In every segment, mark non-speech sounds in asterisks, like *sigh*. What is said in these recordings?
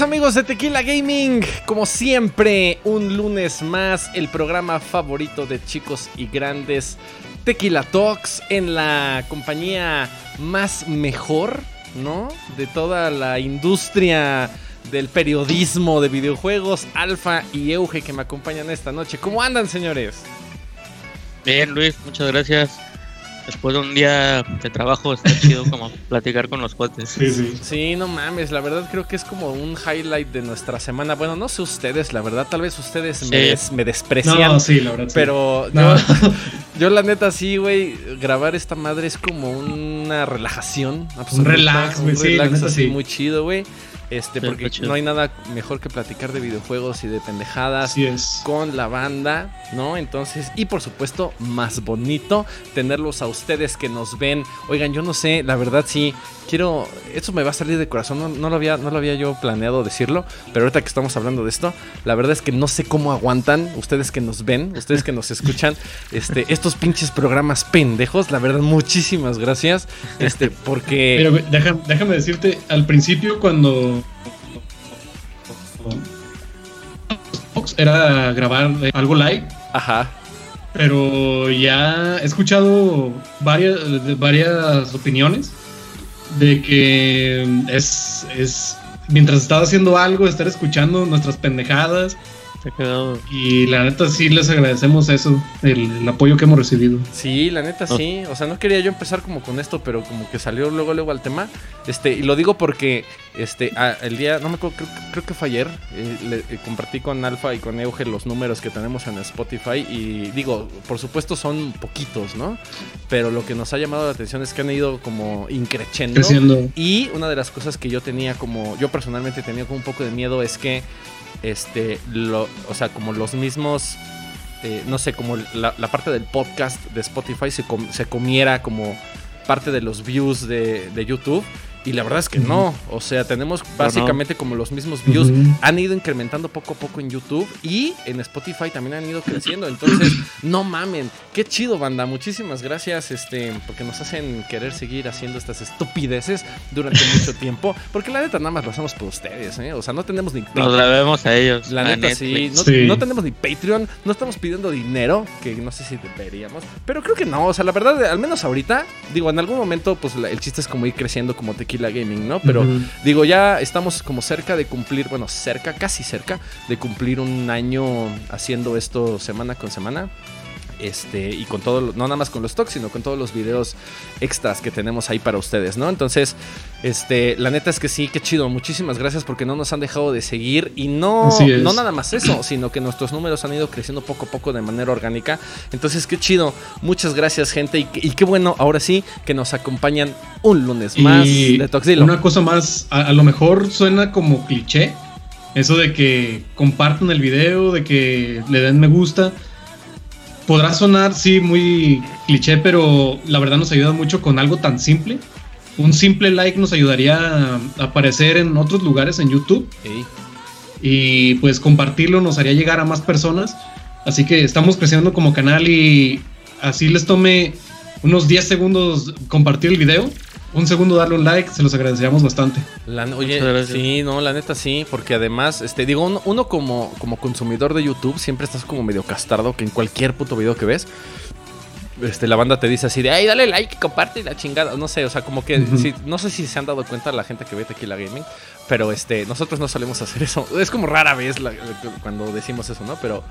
Amigos de Tequila Gaming, como siempre, un lunes más, el programa favorito de chicos y grandes, Tequila Talks, en la compañía más mejor, ¿no? De toda la industria del periodismo de videojuegos, Alfa y Euge que me acompañan esta noche. ¿Cómo andan, señores? Bien, Luis, muchas gracias después de un día de trabajo está chido como platicar con los cuates. Sí, sí. Sí, no mames, la verdad creo que es como un highlight de nuestra semana. Bueno, no sé ustedes, la verdad, tal vez ustedes me, desprecian. No, sí, la verdad. Pero *laughs* yo, la neta sí, güey, grabar esta madre es como una relajación. Un relax, güey. Un relax así muy chido, güey. Este, porque no hay nada mejor que platicar de videojuegos y de pendejadas con la banda, ¿no? Entonces, y por supuesto, más bonito tenerlos a ustedes que nos ven. Oigan, yo no sé, la verdad sí, quiero, esto me va a salir de corazón, no, lo, había, no lo había yo planeado decirlo, pero ahorita que estamos hablando de esto, la verdad es que no sé cómo aguantan ustedes que nos ven, ustedes que nos escuchan, *laughs* este, estos pinches programas pendejos, la verdad, muchísimas gracias, este, porque... Pero déjame, déjame decirte, al principio cuando era grabar algo live. Ajá. Pero ya he escuchado varias, varias opiniones de que es, es mientras estaba haciendo algo, estar escuchando nuestras pendejadas y la neta sí les agradecemos eso, el, apoyo que hemos recibido. Sí, la neta sí. O sea, no quería yo empezar como con esto, pero como que salió luego luego al tema. Este, y lo digo porque este, el día, no me acuerdo, creo, que fue ayer, eh, le, eh, compartí con Alfa y con Euge los números que tenemos en Spotify. Y digo, por supuesto son poquitos, ¿no? Pero lo que nos ha llamado la atención es que han ido como increciendo. Y una de las cosas que yo tenía como, yo personalmente tenía como un poco de miedo es que este, lo, o sea, como los mismos, eh, no sé, como la, parte del podcast de Spotify se, se, comiera como parte de los views de, de YouTube. Y la verdad es que no. O sea, tenemos básicamente como los mismos views. Han ido incrementando poco a poco en YouTube y en Spotify también han ido creciendo. Entonces, *laughs* no mamen. Qué chido, banda. Muchísimas gracias. Este, porque nos hacen querer seguir haciendo estas estupideces durante mucho *laughs* tiempo. Porque la neta nada más lo hacemos por ustedes, ¿eh? O sea, no tenemos ni Nos la vemos a ellos. La neta sí. No, tenemos ni Patreon. No estamos pidiendo dinero. Que no sé si deberíamos. Pero creo que no. O sea, la verdad, al menos ahorita, digo, en algún momento, pues el chiste es como ir creciendo como te la Gaming, ¿no? Pero digo, ya estamos como cerca de cumplir, bueno, cerca, casi cerca de cumplir un año haciendo esto semana con semana. Este, y con todo, no nada más con los talks, sino con todos los videos extras que tenemos ahí para ustedes, ¿no? Entonces, este, la neta es que sí, qué chido. Muchísimas gracias porque no nos han dejado de seguir. Y no, no nada más eso, sino que nuestros números han ido creciendo poco a poco de manera orgánica. Entonces, qué chido. Muchas gracias, gente. Y, qué bueno, ahora sí, que nos acompañan un lunes más de Toxilo. Una cosa más, a lo mejor suena como cliché. Eso de que compartan el video, de que le den me gusta podrá sonar, sí, muy cliché, pero la verdad nos ayuda mucho con algo tan simple. Un simple like nos ayudaría a aparecer en otros lugares en YouTube. Y pues compartirlo nos haría llegar a más personas. Así que estamos creciendo como canal y así les tome unos 10 segundos compartir el video un segundo darle un like, se los agradeceríamos bastante. oye, sí, no, la neta sí, porque además, este, digo, uno, como, como consumidor de YouTube siempre estás como medio castardo que en cualquier puto video que ves, este, la banda te dice así de, ay, dale like, comparte la chingada. No sé, o sea, como que, no sé si se han dado cuenta la gente que ve Tequila Gaming, pero este, nosotros no solemos hacer eso. Es como rara vez cuando decimos eso, ¿no? Pero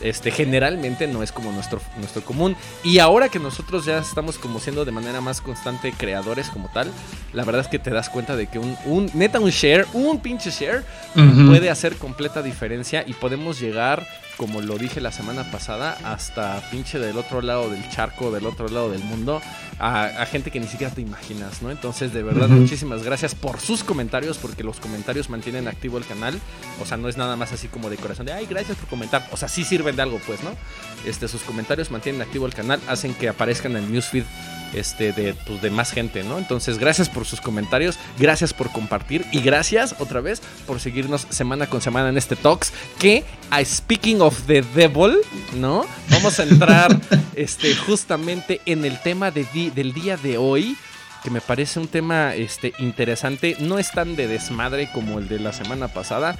este, generalmente no es como nuestro, nuestro común. Y ahora que nosotros ya estamos como siendo de manera más constante creadores como tal, la verdad es que te das cuenta de que un, un neta, un share, un pinche share, puede hacer completa diferencia y podemos llegar como lo dije la semana pasada, hasta pinche del otro lado del charco, del otro lado del mundo, a, gente que ni siquiera te imaginas, ¿no? Entonces, de verdad, muchísimas gracias por sus comentarios, porque los comentarios mantienen activo el canal. O sea, no es nada más así como de corazón de, ay, gracias por comentar. O sea, sí sirven de algo, pues, ¿no? Este, sus comentarios mantienen activo el canal, hacen que aparezcan en el newsfeed este, de, pues, de más gente, ¿no? Entonces, gracias por sus comentarios, gracias por compartir y gracias otra vez por seguirnos semana con semana en este Talks. Que, a speaking of the devil, ¿no? Vamos a entrar *laughs* este, justamente en el tema de del día de hoy. que me parece un tema este, interesante. No es tan de desmadre como el de la semana pasada,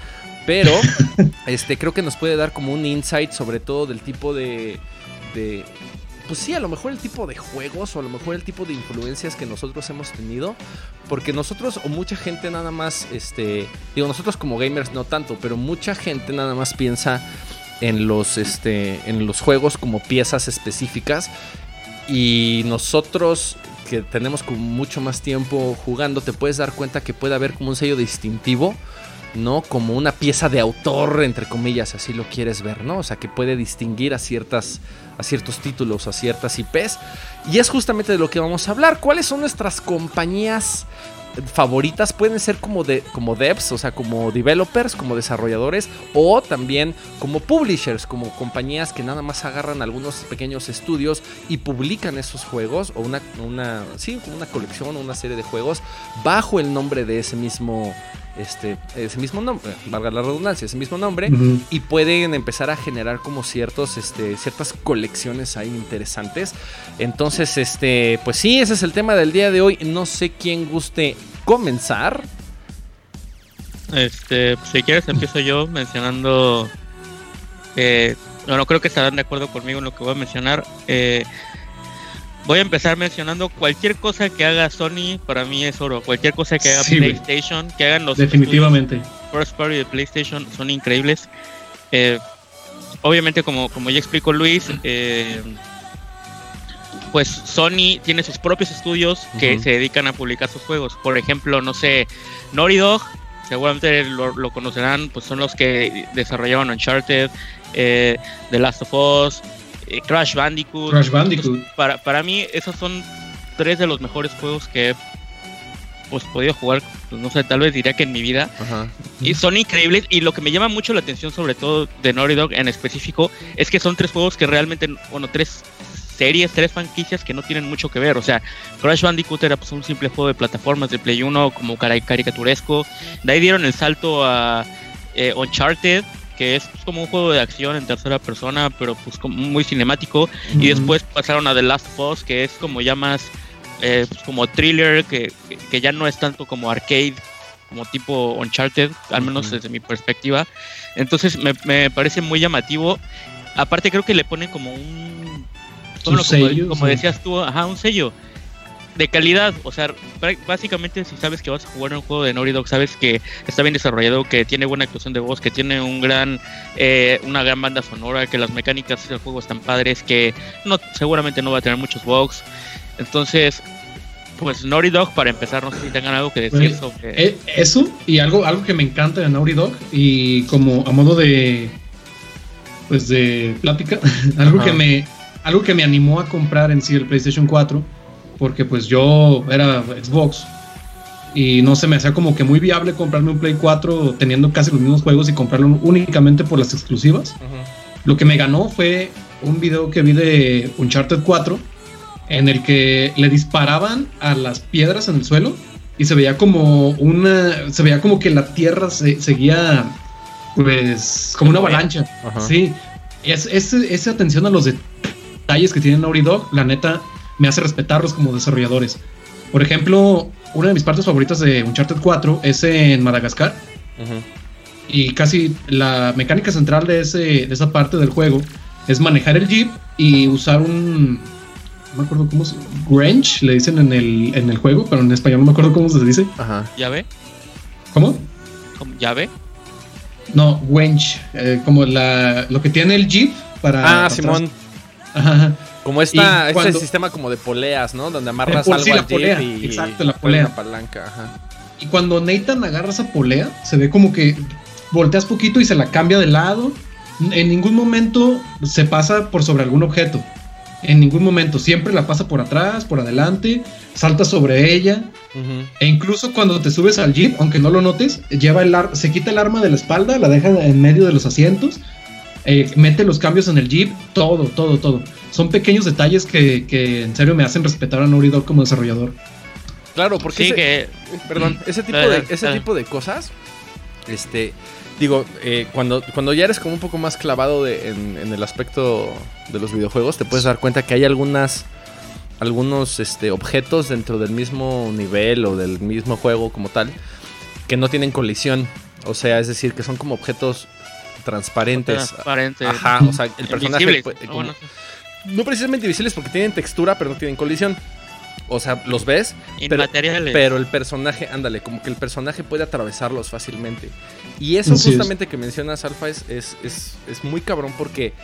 pero *laughs* este, creo que nos puede dar como un insight sobre todo del tipo de, de pues sí, a lo mejor el tipo de juegos o a lo mejor el tipo de influencias que nosotros hemos tenido. Porque nosotros o mucha gente nada más, este, digo, nosotros como gamers no tanto, pero mucha gente nada más piensa en los, este, en los juegos como piezas específicas. Y nosotros que tenemos como mucho más tiempo jugando, te puedes dar cuenta que puede haber como un sello distintivo ¿no? Como una pieza de autor, entre comillas, así lo quieres ver, ¿no? O sea, que puede distinguir a ciertas a ciertos títulos, a ciertas IPs. Y es justamente de lo que vamos a hablar. ¿Cuáles son nuestras compañías favoritas? Pueden ser como de como devs, o sea, como developers, como desarrolladores o también como publishers, como compañías que nada más agarran algunos pequeños estudios y publican esos juegos o una una sí, una colección o una serie de juegos bajo el nombre de ese mismo este, ese mismo nombre, valga la redundancia, ese mismo nombre, y pueden empezar a generar como ciertos, este, ciertas colecciones ahí interesantes. Entonces, este, pues sí, ese es el tema del día de hoy. No sé quién guste comenzar. Este, si quieres empiezo yo mencionando, eh, no, creo que estarán de acuerdo conmigo en lo que voy a mencionar. Eh, voy a empezar mencionando cualquier cosa que haga Sony, para mí es oro. Cualquier cosa que haga PlayStation, que hagan los. Definitivamente. First Party de PlayStation son increíbles. Eh, obviamente, como, como ya explicó Luis, eh, pues Sony tiene sus propios estudios que se dedican a publicar sus juegos. Por ejemplo, no sé, Naughty Dog, seguramente lo, conocerán, pues son los que desarrollaron Uncharted, eh, The Last of Us. Eh, Crash Bandicoot. Crash Bandicoot. para, para mí, esos son tres de los mejores juegos que he pues, podido jugar, pues, no sé, tal vez diría que en mi vida. Y son increíbles. Y lo que me llama mucho la atención, sobre todo de Naughty Dog en específico, es que son tres juegos que realmente, bueno, tres series, tres franquicias que no tienen mucho que ver. O sea, Crash Bandicoot era pues, un simple juego de plataformas de Play 1, como caricaturesco. De ahí dieron el salto a eh, Uncharted, que es pues, como un juego de acción en tercera persona, pero pues como muy cinemático. Y después pasaron a The Last of Us, que es como ya más eh, pues, como thriller, que, que, ya no es tanto como arcade, como tipo Uncharted, al menos desde mi perspectiva. Entonces me, me, parece muy llamativo. Aparte creo que le ponen como un... Como, como, decías tú, ajá, un sello de calidad. O sea, básicamente si sabes que vas a jugar un juego de Naughty Dog, sabes que está bien desarrollado, que tiene buena actuación de voz, que tiene un gran, eh, una gran banda sonora, que las mecánicas del juego están padres, que no, seguramente no va a tener muchos bugs. Entonces, pues Naughty Dog para empezar, no sé si tengan algo que decir pues, sobre eh, eso y algo, algo que me encanta de Naughty Dog y como a modo de pues de plática, *laughs* algo que me algo que me animó a comprar en sí el PlayStation 4 porque pues yo era Xbox y no se me hacía como que muy viable comprarme un Play 4 teniendo casi los mismos juegos y comprarlo únicamente por las exclusivas. Lo que me ganó fue un video que vi de Uncharted 4 en el que le disparaban a las piedras en el suelo y se veía como una se veía como que la tierra se, seguía pues como una avalancha. Sí. Es, esa atención a los detalles que tiene Naughty Dog, la neta me hace respetarlos como desarrolladores. Por ejemplo, una de mis partes favoritas de Uncharted 4 es en Madagascar. Y casi la mecánica central de, ese, de esa parte del juego es manejar el jeep y usar un. No me acuerdo cómo se Wrench, le dicen en el, en el juego, pero en español no me acuerdo cómo se dice. Ajá. ¿Llave? ¿Cómo? ¿Llave? No, Wrench. Eh, como la, lo que tiene el jeep para. Ah, Simón. Ajá. Como esta, este sistema como de poleas, ¿no? Donde amarras algo al polea, y, exacto, la polea. palanca, ajá. Y cuando Nathan agarra esa polea, se ve como que volteas poquito y se la cambia de lado. En ningún momento se pasa por sobre algún objeto. En ningún momento. Siempre la pasa por atrás, por adelante, salta sobre ella. E incluso cuando te subes al jeep, aunque no lo notes, lleva el se quita el arma de la espalda, la deja en medio de los asientos, eh, mete los cambios en el jeep, todo, todo, todo son pequeños detalles que, en serio me hacen respetar a Naughty Dog como desarrollador. Claro, porque ese, que... perdón, ese tipo de ese tipo de cosas, este, digo, eh, cuando, cuando ya eres como un poco más clavado en, el aspecto de los videojuegos, te puedes dar cuenta que hay algunas algunos este, objetos dentro del mismo nivel o del mismo juego como tal que no tienen colisión. O sea, es decir, que son como objetos transparentes. Transparentes. Ajá, o sea, el personaje... no precisamente visibles porque tienen textura, pero no tienen colisión. O sea, los ves, pero, pero, el personaje, ándale, como que el personaje puede atravesarlos fácilmente. Y eso justamente que mencionas, Alfa, es, es, es, muy cabrón porque,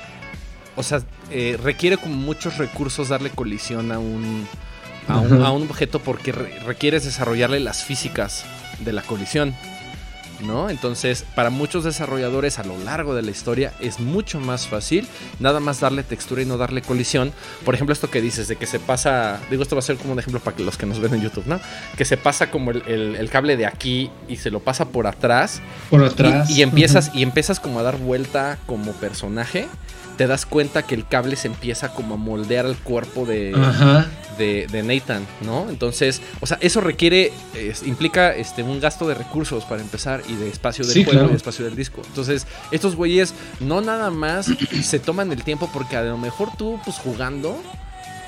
o sea, eh, requiere como muchos recursos darle colisión a un, a un, a un objeto porque requieres desarrollarle las físicas de la colisión. ¿No? Entonces, para muchos desarrolladores a lo largo de la historia es mucho más fácil nada más darle textura y no darle colisión. Por ejemplo, esto que dices de que se pasa, digo, esto va a ser como un ejemplo para los que nos ven en YouTube, ¿no? Que se pasa como el, cable de aquí y se lo pasa por atrás. Por atrás. Y, empiezas, y empiezas como a dar vuelta como personaje te das cuenta que el cable se empieza como a moldear al cuerpo de, de, Nathan, ¿no? Entonces, o sea, eso requiere, implica este, un gasto de recursos para empezar y de espacio del juego y de espacio del disco. Entonces, estos güeyes no nada más *clears throat* se toman el tiempo porque a lo mejor tú, pues jugando,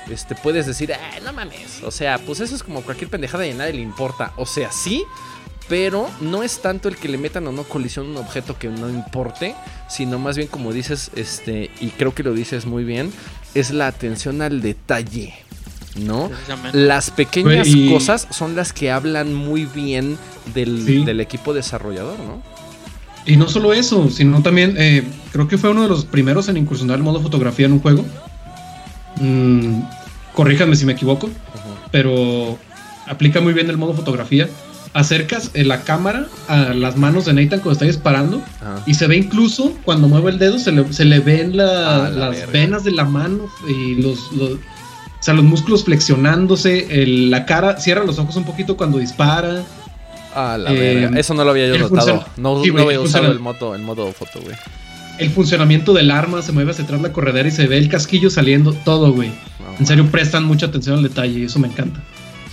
este, puedes decir, eh, no mames. O sea, pues eso es como cualquier pendejada y a nadie le importa. O sea, sí, pero no es tanto el que le metan o no colisión a un objeto que no importe, sino más bien como dices, este, y creo que lo dices muy bien, es la atención al detalle. ¿No? Las pequeñas cosas son las que hablan muy bien del, equipo desarrollador, ¿no? Y no solo eso, sino también eh, creo que fue uno de los primeros en incursionar el modo fotografía en un juego. Mm, corríjanme si me equivoco, pero aplica muy bien el modo fotografía acercas eh, la cámara a las manos de Nathan cuando está disparando y se ve incluso cuando mueve el dedo se le, se le ven ah, las venas de la mano y los, los, sea, los músculos flexionándose, la cara cierra los ojos un poquito cuando dispara. Ah, la eh, Eso no lo había yo notado. No, no había usado el, modo, el modo foto, güey. El funcionamiento del arma, se mueve hacia atrás la corredera y se ve el casquillo saliendo, todo, güey. en serio, prestan mucha atención al detalle y eso me encanta.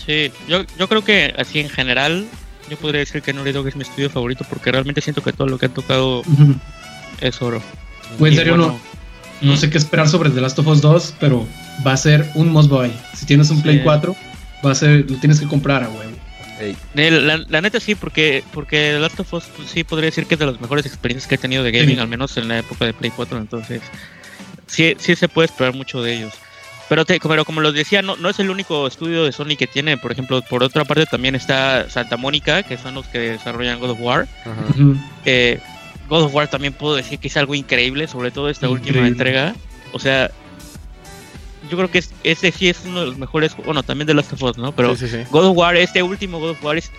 Sí, yo, yo creo que así en general, yo podría decir que Naughty Dog es mi estudio favorito porque realmente siento que todo lo que han tocado es oro. Güey, en serio, no, no sé qué esperar sobre The Last of Us 2, pero va a ser un must buy. Si tienes un Play 4, va a ser, lo tienes que comprar a huevo. La, neta sí, porque porque The Last of Us pues, sí podría decir que es de las mejores experiencias que he tenido de gaming, al menos en la época de Play 4, entonces sí, sí se puede esperar mucho de ellos. Pero, te, pero como lo decía, no, no es el único estudio de Sony que tiene. Por ejemplo, por otra parte también está Santa Mónica, que son los que desarrollan God of War. Eh, God of War también puedo decir que es algo increíble, sobre todo esta última entrega. O sea, yo creo que es, ese sí es uno de los mejores. Bueno, también de Last of Us, ¿no? Pero God of War, este último God of War, es,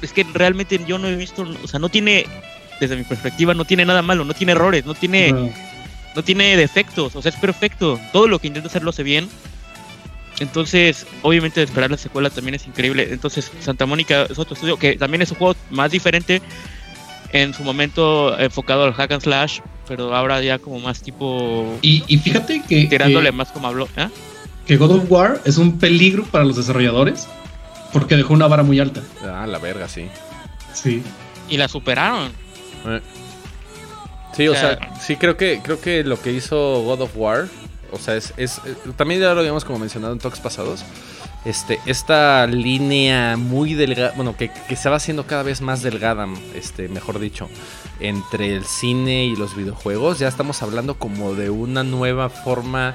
es que realmente yo no he visto. O sea, no tiene, desde mi perspectiva, no tiene nada malo, no tiene errores, no tiene no tiene defectos, o sea, es perfecto. Todo lo que intenta hacer lo hace bien. Entonces, obviamente esperar la secuela también es increíble. Entonces, Santa Mónica es otro estudio que también es un juego más diferente. En su momento enfocado al hack and slash, pero ahora ya como más tipo. Y, fíjate que. Tirándole más como habló. ¿eh? Que God of War es un peligro para los desarrolladores porque dejó una vara muy alta. Ah, la verga, sí. Sí. Y la superaron. Eh. Sí, o, sea, sí creo que creo que lo que hizo God of War, o sea, es, es también ya lo habíamos como mencionado en talks pasados. Este, esta línea muy delgada, bueno, que, se va haciendo cada vez más delgada, este, mejor dicho, entre el cine y los videojuegos, ya estamos hablando como de una nueva forma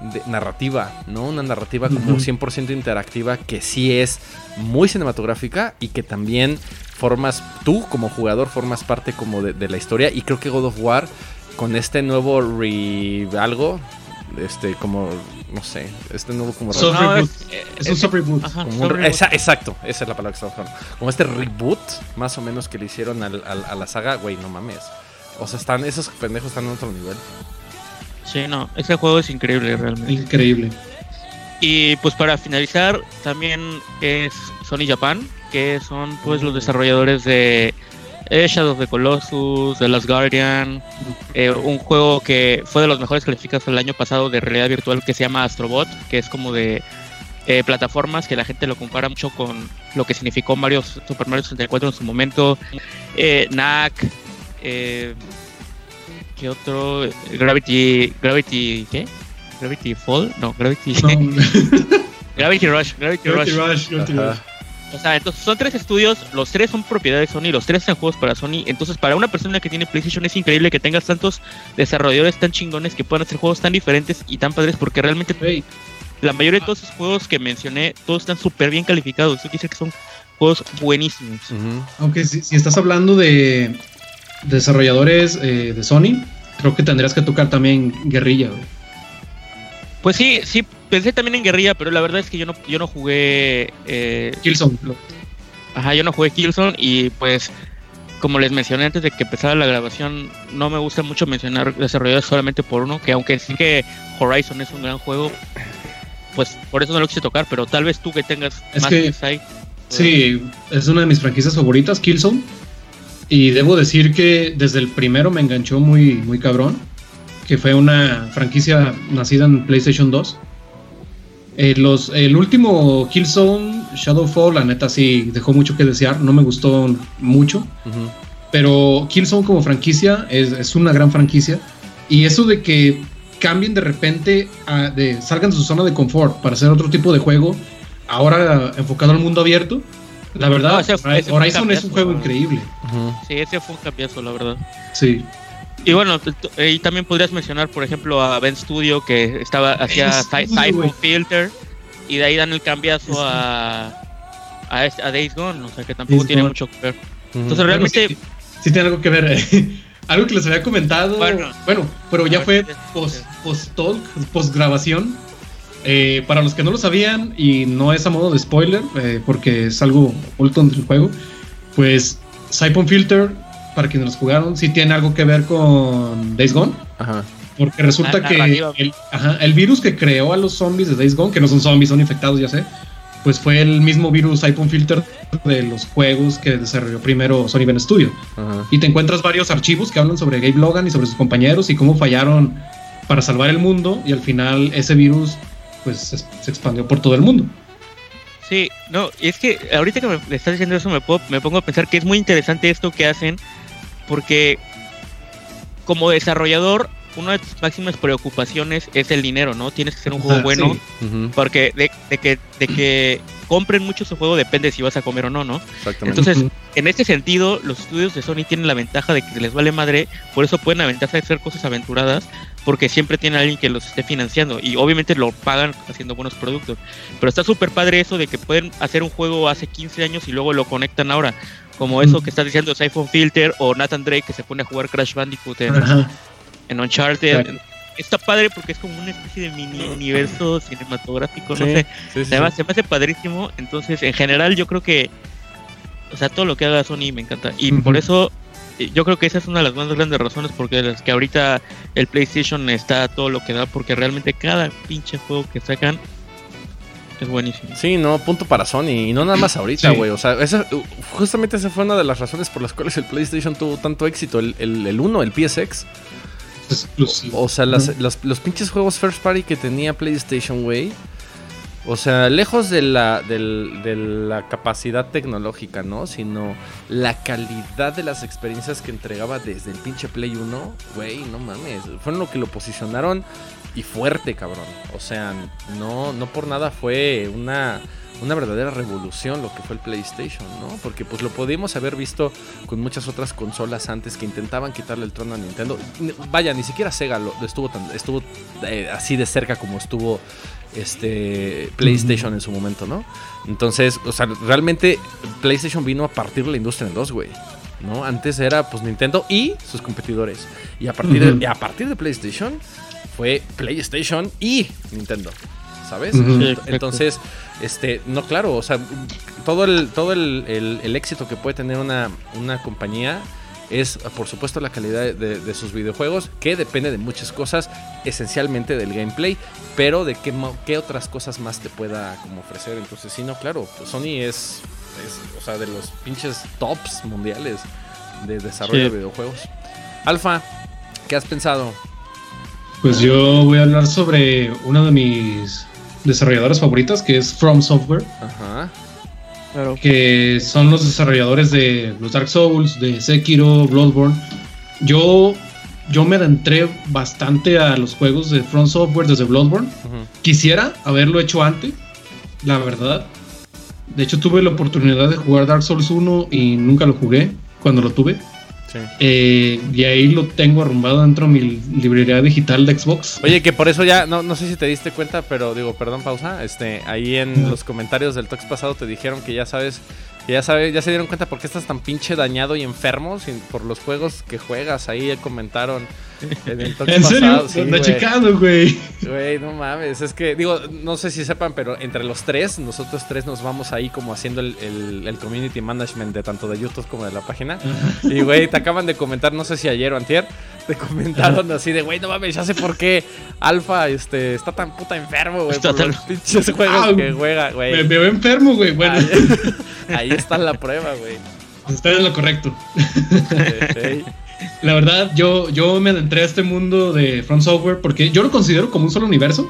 de narrativa, ¿no? Una narrativa como 100% interactiva que sí es muy cinematográfica y que también formas, tú como jugador formas parte como de, la historia y creo que God of War con este nuevo re algo, este como no sé, este nuevo como es, un soft reboot. exacto, esa es la palabra que estamos hablando. Como este reboot más o menos que le hicieron al, a la saga, güey, no mames. O sea, están esos pendejos están en otro nivel. Sí, no, ese juego es increíble realmente. Increíble. Y pues para finalizar, también es Sony Japan, que son pues los desarrolladores de eh, Shadow of the Colossus, The Last Guardian, eh, un juego que fue de los mejores calificados el año pasado de realidad virtual que se llama Astrobot, que es como de eh, plataformas que la gente lo compara mucho con lo que significó Mario Super Mario 64 en su momento, eh, NAC, ¿qué otro? Gravity, Gravity, ¿qué? Gravity Fall, no, Gravity. *laughs* Gravity Rush, Gravity, Rush. O sea, entonces son tres estudios, los tres son propiedad de Sony, los tres son juegos para Sony. Entonces, para una persona que tiene PlayStation es increíble que tengas tantos desarrolladores tan chingones que puedan hacer juegos tan diferentes y tan padres, porque realmente la mayoría de todos esos juegos que mencioné, todos están súper bien calificados. Eso quiere decir que son juegos buenísimos. Aunque si, estás hablando de desarrolladores eh, de Sony, creo que tendrías que tocar también Guerrilla. Pues sí, sí, pensé también en Guerrilla, pero la verdad es que yo no, yo no jugué. Eh, Killzone. Ajá, yo no jugué Killzone y pues, como les mencioné antes de que empezara la grabación, no me gusta mucho mencionar desarrolladores solamente por uno, que aunque sí que Horizon es un gran juego, pues por eso no lo quise tocar, pero tal vez tú que tengas más que, Sí, es una de mis franquicias favoritas, Killzone. Y debo decir que desde el primero me enganchó muy, muy cabrón, que fue una franquicia nacida en PlayStation 2. Eh, los, el último Killzone, Shadowfall, la neta sí dejó mucho que desear, no me gustó mucho. Pero Killzone como franquicia es, es, una gran franquicia. Y eso de que cambien de repente, de, salgan de su zona de confort para hacer otro tipo de juego, ahora enfocado al mundo abierto, la verdad, Horizon es un juego increíble. Sí, ese fue un cambiazo, la verdad. Sí. Y bueno, y también podrías mencionar, por ejemplo, a Ben Studio, que estaba hacía Siphon Filter, y de ahí dan el cambiazo a, a, a, Days Gone, o sea que tampoco tiene mucho que ver. Entonces, realmente. Sí, tiene algo que ver. *laughs* algo que les había comentado. Bueno, bueno pero ya fue post-talk, post-grabación eh, para los que no lo sabían, y no es a modo de spoiler, eh, porque es algo oculto del juego, pues Siphon Filter, para quienes los jugaron, sí tiene algo que ver con Days Gone. Ajá. Porque resulta que el, el, virus que creó a los zombies de Days Gone, que no son zombies, son infectados, ya sé, pues fue el mismo virus Siphon Filter de los juegos que desarrolló primero Sony Ben Studio. Y te encuentras varios archivos que hablan sobre Gabe Logan y sobre sus compañeros y cómo fallaron para salvar el mundo y al final ese virus pues se, expandió por todo el mundo. Sí, no, es que ahorita que me estás diciendo eso me, me pongo a pensar que es muy interesante esto que hacen, porque como desarrollador, una de tus máximas preocupaciones es el dinero, ¿no? Tienes que ser un juego bueno, porque de, que, de que compren mucho su juego depende si vas a comer o no, ¿no? Exactamente. Entonces, en este sentido, los estudios de Sony tienen la ventaja de que les vale madre, por eso pueden aventarse a hacer cosas aventuradas, porque siempre tiene alguien que los esté financiando y obviamente lo pagan haciendo buenos productos. Pero está súper padre eso de que pueden hacer un juego hace 15 años y luego lo conectan ahora. Como eso que está diciendo iPhone Filter o Nathan Drake que se pone a jugar Crash Bandicoot en, Uncharted. Está padre porque es como una especie de mini universo cinematográfico, no sé. se me hace padrísimo. Entonces, en general, yo creo que. O sea, todo lo que haga Sony me encanta. Y por eso yo creo que esa es una de las más grandes razones porque las que ahorita el PlayStation está todo lo que da porque realmente cada pinche juego que sacan es buenísimo. Sí, no, punto para Sony y no nada más ahorita, güey. O sea, esa, justamente esa fue una de las razones por las cuales el PlayStation tuvo tanto éxito. El, el, el 1, el PSX. O, sea, los pinches juegos first party que tenía PlayStation, güey o sea, lejos de la, de la capacidad tecnológica, ¿no? Sino la calidad de las experiencias que entregaba desde el pinche Play 1, güey, no mames. Fueron lo que lo posicionaron y fuerte, cabrón. O sea, no, no por nada fue una, una verdadera revolución lo que fue el PlayStation, ¿no? Porque pues lo podíamos haber visto con muchas otras consolas antes que intentaban quitarle el trono a Nintendo. Vaya, ni siquiera Sega lo, estuvo tan, estuvo eh, así de cerca como estuvo este PlayStation en su momento, ¿no? Entonces, o sea, realmente PlayStation vino a partir de la industria en dos, güey. ¿No? Antes era pues Nintendo y sus competidores. Y a partir, de, a partir de PlayStation fue PlayStation y Nintendo. ¿Sabes? Entonces, este, no, claro, o sea, todo el, todo el, el éxito que puede tener una, una compañía es por supuesto la calidad de, sus videojuegos, que depende de muchas cosas, esencialmente del gameplay, pero de qué, qué otras cosas más te pueda como ofrecer. Entonces, sí, no, claro, pues Sony es, o sea, de los pinches tops mundiales de desarrollo de videojuegos. Alfa, ¿qué has pensado? Pues yo voy a hablar sobre una de mis desarrolladoras favoritas, que es From Software. Ajá que son los desarrolladores de los Dark Souls, de Sekiro, Bloodborne. Yo, yo me adentré bastante a los juegos de Front Software desde Bloodborne. Quisiera haberlo hecho antes, la verdad. De hecho, tuve la oportunidad de jugar Dark Souls 1 y nunca lo jugué cuando lo tuve. Sí. Eh, y ahí lo tengo arrumbado dentro de mi librería digital de Xbox. Oye, que por eso ya, no, no sé si te diste cuenta, pero digo, perdón, pausa. Este, ahí en los comentarios del Tox pasado te dijeron que ya sabes ya sabe, ya se dieron cuenta por qué estás tan pinche dañado y enfermo por los juegos que juegas. Ahí comentaron en el ¿En serio? chicano, güey. Güey, no mames. Es que, digo, no sé si sepan, pero entre los tres, nosotros tres nos vamos ahí como haciendo el, el, community management de tanto de YouTube como de la página. Y, güey, te acaban de comentar, no sé si ayer o antier, te comentaron así de, güey, no mames, ya sé por qué Alfa este, está tan puta enfermo, güey. Por los pinches *laughs* juegos ah, que juega, güey. Me, veo enfermo, güey. Bueno. Ahí, *laughs* está la prueba, güey. Está en lo correcto. La verdad, yo, yo me adentré a este mundo de Front Software porque yo lo considero como un solo universo.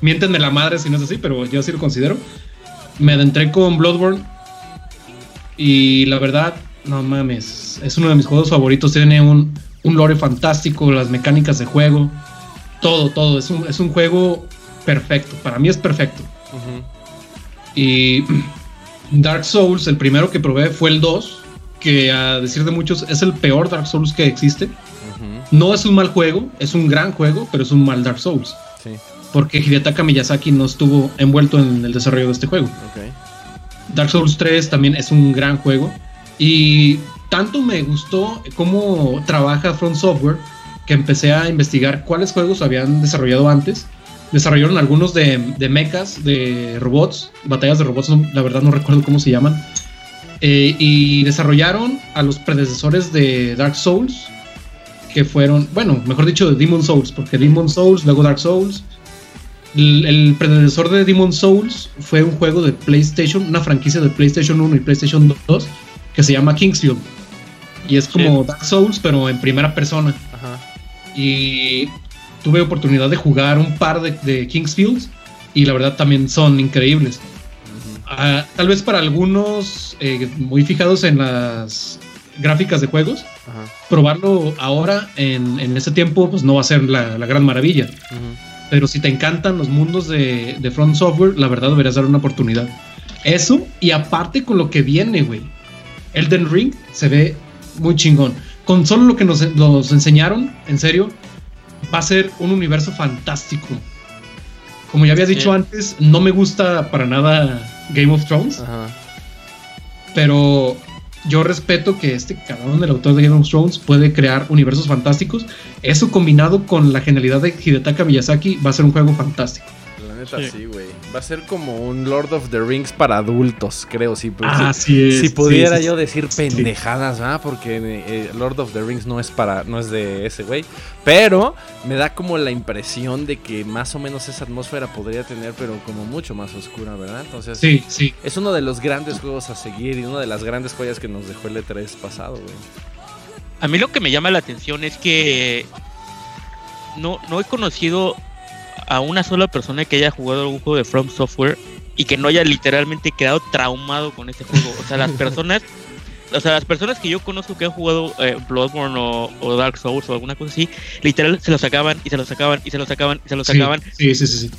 Miéntenme la madre si no es así, pero yo sí lo considero. Me adentré con Bloodborne y la verdad, no mames, es uno de mis juegos favoritos. Tiene un, un lore fantástico, las mecánicas de juego, todo, todo. Es un, es un juego perfecto. Para mí es perfecto. Y *clears throat* Dark Souls, el primero que probé fue el 2 que a decir de muchos es el peor Dark Souls que existe. No es un mal juego, es un gran juego, pero es un mal Dark Souls. Porque Hidetaka Miyazaki no estuvo envuelto en el desarrollo de este juego. Dark Souls 3 también es un gran juego. Y tanto me gustó cómo trabaja Front Software que empecé a investigar cuáles juegos habían desarrollado antes. Desarrollaron algunos de, de mechas, de robots, batallas de robots, la verdad no recuerdo cómo se llaman eh, y desarrollaron a los predecesores de Dark Souls, que fueron, bueno, mejor dicho, de Demon Souls, porque Demon Souls, luego Dark Souls. El, predecesor de Demon Souls fue un juego de PlayStation, una franquicia de PlayStation 1 y PlayStation 2, que se llama Kingsfield. Y es como Dark Souls, pero en primera persona. Y tuve oportunidad de jugar un par de, de Kingsfields, y la verdad también son increíbles. Ah, tal vez para algunos eh, muy fijados en las gráficas de juegos, probarlo ahora en, en, ese tiempo pues no va a ser la, gran maravilla. Pero si te encantan los mundos de, de, Front Software, la verdad deberías dar una oportunidad. Eso y aparte con lo que viene, güey. Elden Ring se ve muy chingón. Con solo lo que nos, nos enseñaron, en serio, va a ser un universo fantástico. Como ya había dicho antes, no me gusta para nada Game of Thrones. Pero yo respeto que este cabrón, el autor de Game of Thrones, puede crear universos fantásticos. Eso combinado con la genialidad de Hidetaka Miyazaki va a ser un juego fantástico. La neta, sí, güey. Va a ser como un Lord of the Rings para adultos, creo. Si, ah, si, pudiera yo decir pendejadas, ¿ah? Porque eh, Lord of the Rings no es para, no es de ese güey. Pero me da como la impresión de que más o menos esa atmósfera podría tener, pero como mucho más oscura, ¿verdad? Entonces, sí, sí. Es uno de los grandes juegos a seguir y una de las grandes joyas que nos dejó el E3 pasado, güey. A mí lo que me llama la atención es que no, no he conocido a una sola persona que haya jugado algún juego de From Software y que no haya literalmente quedado traumado con ese juego. O sea, las *laughs* personas, o sea, las personas que yo conozco que han jugado eh, Bloodborne o, Dark Souls o alguna cosa así, literal se lo sacaban y se lo sacaban y se lo sacaban y se lo sacaban. Sí, sí, sí, sí.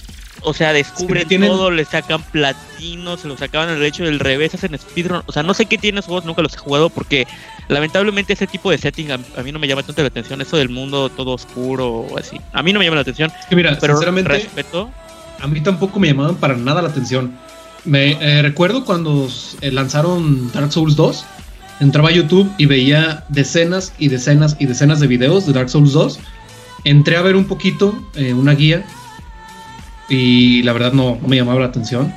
O sea, descubren todo, le sacan platino, se lo sacaban al derecho del revés, hacen speedrun. O sea, no sé qué tiene esos juegos, nunca los he jugado porque lamentablemente ese tipo de setting a, mí no me llama tanto la atención. Eso del mundo todo oscuro o así. A mí no me llama la atención. Es que mira, pero sinceramente, respeto. A mí tampoco me llamaban para nada la atención. Me eh, recuerdo cuando eh, lanzaron Dark Souls 2, entraba a YouTube y veía decenas y decenas y decenas de videos de Dark Souls 2. Entré a ver un poquito, eh, una guía y la verdad no, me llamaba la atención.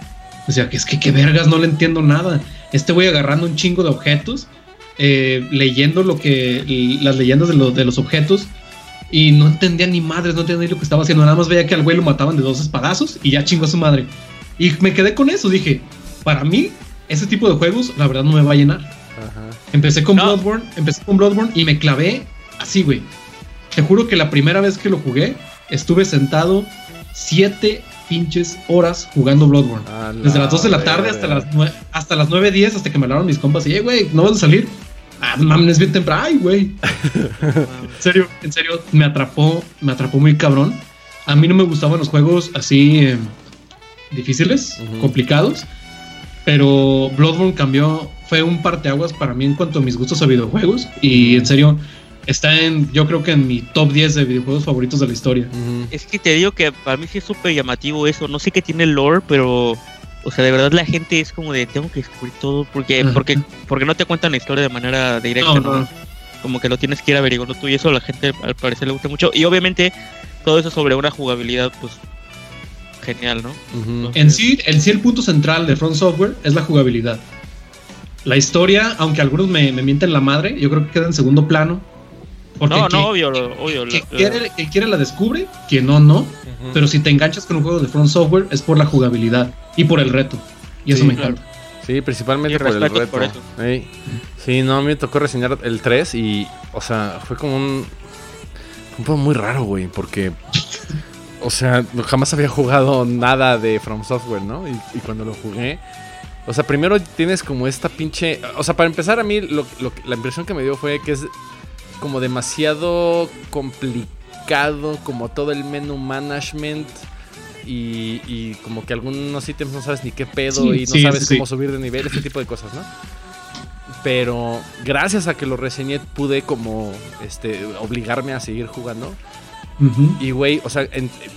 Decía que es que qué vergas, no le entiendo nada. Este voy agarrando un chingo de objetos, eh, leyendo lo que las leyendas de, de, los objetos y no entendía ni madres, no entendía ni lo que estaba haciendo. Nada más veía que al güey lo mataban de dos espadazos y ya chingó a su madre. Y me quedé con eso. Dije, para mí, ese tipo de juegos, la verdad, no me va a llenar. Empecé con Bloodborne, empecé con Bloodborne y me clavé así, güey. Te juro que la primera vez que lo jugué, estuve sentado siete pinches horas jugando Bloodborne. Desde las 2 de la tarde hasta las, hasta las 9.10, hasta que me hablaron mis compas y, güey, ¿no vas a salir? Ah, mames, es bien temprano. Ay, güey. *laughs* en serio, en serio, me atrapó, me atrapó muy cabrón. A mí no me gustaban los juegos así, eh, difíciles, complicados. Pero Bloodborne cambió, fue un parteaguas para mí en cuanto a mis gustos a videojuegos. Y en serio, está en, yo creo que en mi top 10 de videojuegos favoritos de la historia. Es que te digo que para mí sí es súper llamativo eso. No sé qué tiene el lore, pero. O sea, de verdad la gente es como de tengo que descubrir todo porque, porque, porque no te cuentan la historia de manera directa, no, Como que lo tienes que ir averiguando tú y eso a la gente al parecer le gusta mucho. Y obviamente todo eso sobre una jugabilidad, pues genial, ¿no? En sí, el sí el punto central de Front Software es la jugabilidad. La historia, aunque algunos me, me mienten la madre, yo creo que queda en segundo plano no, no, obvio, obvio. Que, quiere, quiere, la descubre, que no, no. Pero si te enganchas con un juego de Front Software es por la jugabilidad y por el reto. Y eso me encanta. Sí, principalmente por el reto. Por Sí, no, a mí me tocó reseñar el 3 y, o sea, fue como un. Un poco muy raro, güey, porque. o sea, jamás había jugado nada de From Software, ¿no? Y, cuando lo jugué. O sea, primero tienes como esta pinche. O sea, para empezar, a mí lo, la impresión que me dio fue que es como demasiado complicado, como todo el menú management. Y, como que algunos ítems no sabes ni qué pedo y no sabes cómo subir de nivel, ese tipo de cosas, ¿no? Pero gracias a que lo reseñé pude como este obligarme a seguir jugando. Y güey, o sea,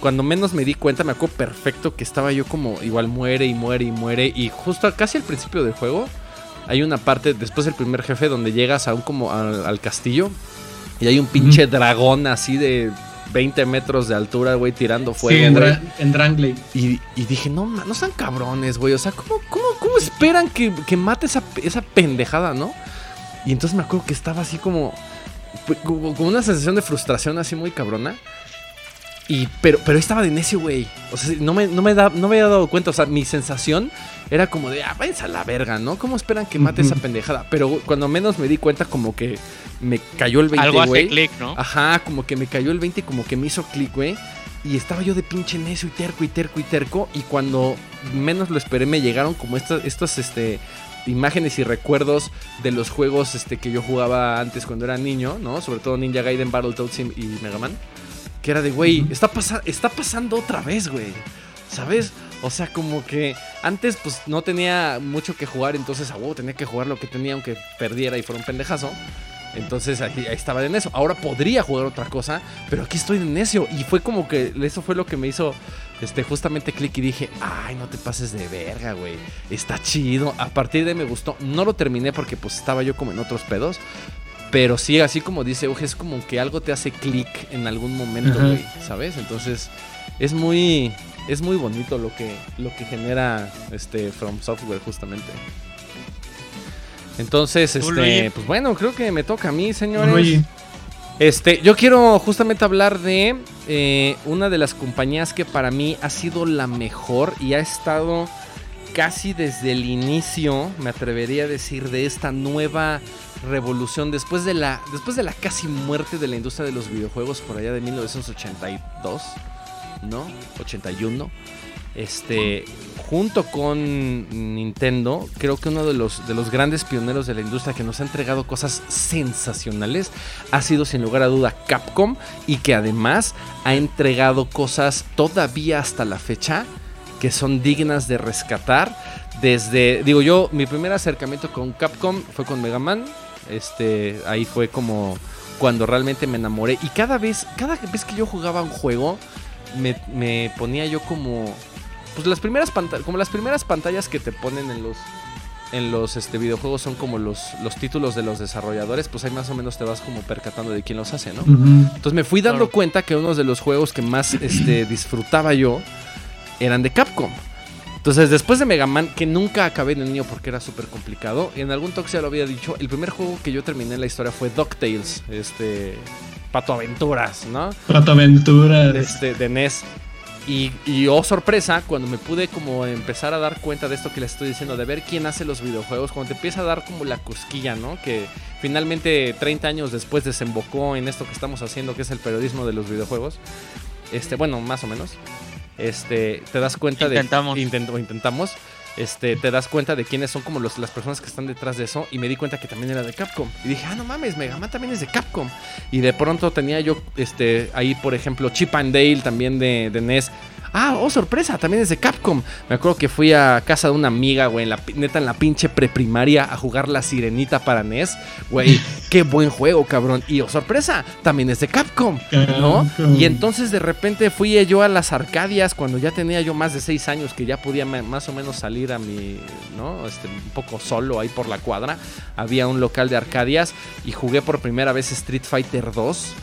cuando menos me di cuenta, me acuerdo perfecto que estaba yo como igual muere y muere y muere. Y justo casi al principio del juego hay una parte, después del primer jefe, donde llegas a un como al castillo y hay un pinche dragón así de 20 metros de altura, güey, tirando fuego. Sí, en, Drangley. Y, dije, no, no sean cabrones, güey. O sea, ¿cómo, cómo, esperan que, mate esa, esa pendejada, no? Y entonces me acuerdo que estaba así como. Con una sensación de frustración así muy cabrona. Y, pero, pero estaba de necio, güey. O sea, no me, no, me da, no me había dado cuenta. O sea, mi sensación era como de, ah, váyanse a la verga, ¿no? ¿Cómo esperan que mate esa pendejada? Pero cuando menos me di cuenta, como que me cayó el 20, Algo hace clic, ¿no? Ajá, como que me cayó el 20 y como que me hizo clic, güey. Y estaba yo de pinche necio y terco y terco y terco. Y cuando menos lo esperé, me llegaron como estas, estas, este imágenes y recuerdos de los juegos este, que yo jugaba antes cuando era niño, ¿no? Sobre todo Ninja Gaiden, Battletoads y Mega Man. Que era de, güey, está, está pasando otra vez, güey. ¿Sabes? O sea, como que antes pues no tenía mucho que jugar, entonces a huevo tenía que jugar lo que tenía aunque perdiera y fuera un pendejazo. Entonces ahí, estaba de necio. Ahora podría jugar otra cosa, pero aquí estoy de necio. Y fue como que eso fue lo que me hizo este, justamente clic y dije, ay, no te pases de verga, güey. Está chido. A partir de ahí me gustó. No lo terminé porque pues estaba yo como en otros pedos. Pero sí, así como dice Uge, es como que algo te hace clic en algún momento, güey, ¿sabes? Entonces, es muy es muy bonito lo que lo que genera este From Software justamente. Entonces, este, pues bueno, creo que me toca a mí, señores. Este, yo quiero justamente hablar de eh, una de las compañías que para mí ha sido la mejor y ha estado casi desde el inicio, me atrevería a decir, de esta nueva revolución después de la después de la casi muerte de la industria de los videojuegos por allá de 1982, ¿no? 81. Este, junto con Nintendo, creo que uno de los, de los grandes pioneros de la industria que nos ha entregado cosas sensacionales ha sido sin lugar a duda Capcom y que además ha entregado cosas todavía hasta la fecha que son dignas de rescatar. Desde, digo yo, mi primer acercamiento con Capcom fue con Mega Man, este, ahí fue como cuando realmente me enamoré. Y cada vez, cada vez que yo jugaba un juego, me, ponía yo como. Pues las primeras pantallas. Como las primeras pantallas que te ponen en los. En los este, videojuegos son como los, los títulos de los desarrolladores, pues ahí más o menos te vas como percatando de quién los hace, ¿no? Entonces me fui dando cuenta que uno de los juegos que más este, disfrutaba yo eran de Capcom. Entonces, después de Mega Man, que nunca acabé de niño porque era súper complicado, y en algún talk ya lo había dicho, el primer juego que yo terminé en la historia fue DuckTales, este, Pato Aventuras, ¿no? Pato Aventuras. Este, de NES. Y, y, oh sorpresa, cuando me pude como empezar a dar cuenta de esto que les estoy diciendo, de ver quién hace los videojuegos, cuando te empieza a dar como la cosquilla, ¿no? Que finalmente 30 años después desembocó en esto que estamos haciendo, que es el periodismo de los videojuegos. Este, bueno, más o menos este, te das cuenta intentamos. de... Intentamos. intentamos. Este, te das cuenta de quiénes son como los, las personas que están detrás de eso. Y me di cuenta que también era de Capcom. Y dije, ah, no mames, Mega Man también es de Capcom. Y de pronto tenía yo, este, ahí, por ejemplo, Chip and Dale también de, de NES. Ah, oh, sorpresa, también es de Capcom. Me acuerdo que fui a casa de una amiga, güey, en la, neta en la pinche preprimaria a jugar la sirenita para NES. Güey, *laughs* qué buen juego, cabrón. Y oh, sorpresa, también es de Capcom, ¿no? Y entonces de repente fui yo a las Arcadias cuando ya tenía yo más de seis años, que ya podía más o menos salir a mi, ¿no? Este, un poco solo ahí por la cuadra. Había un local de Arcadias y jugué por primera vez Street Fighter 2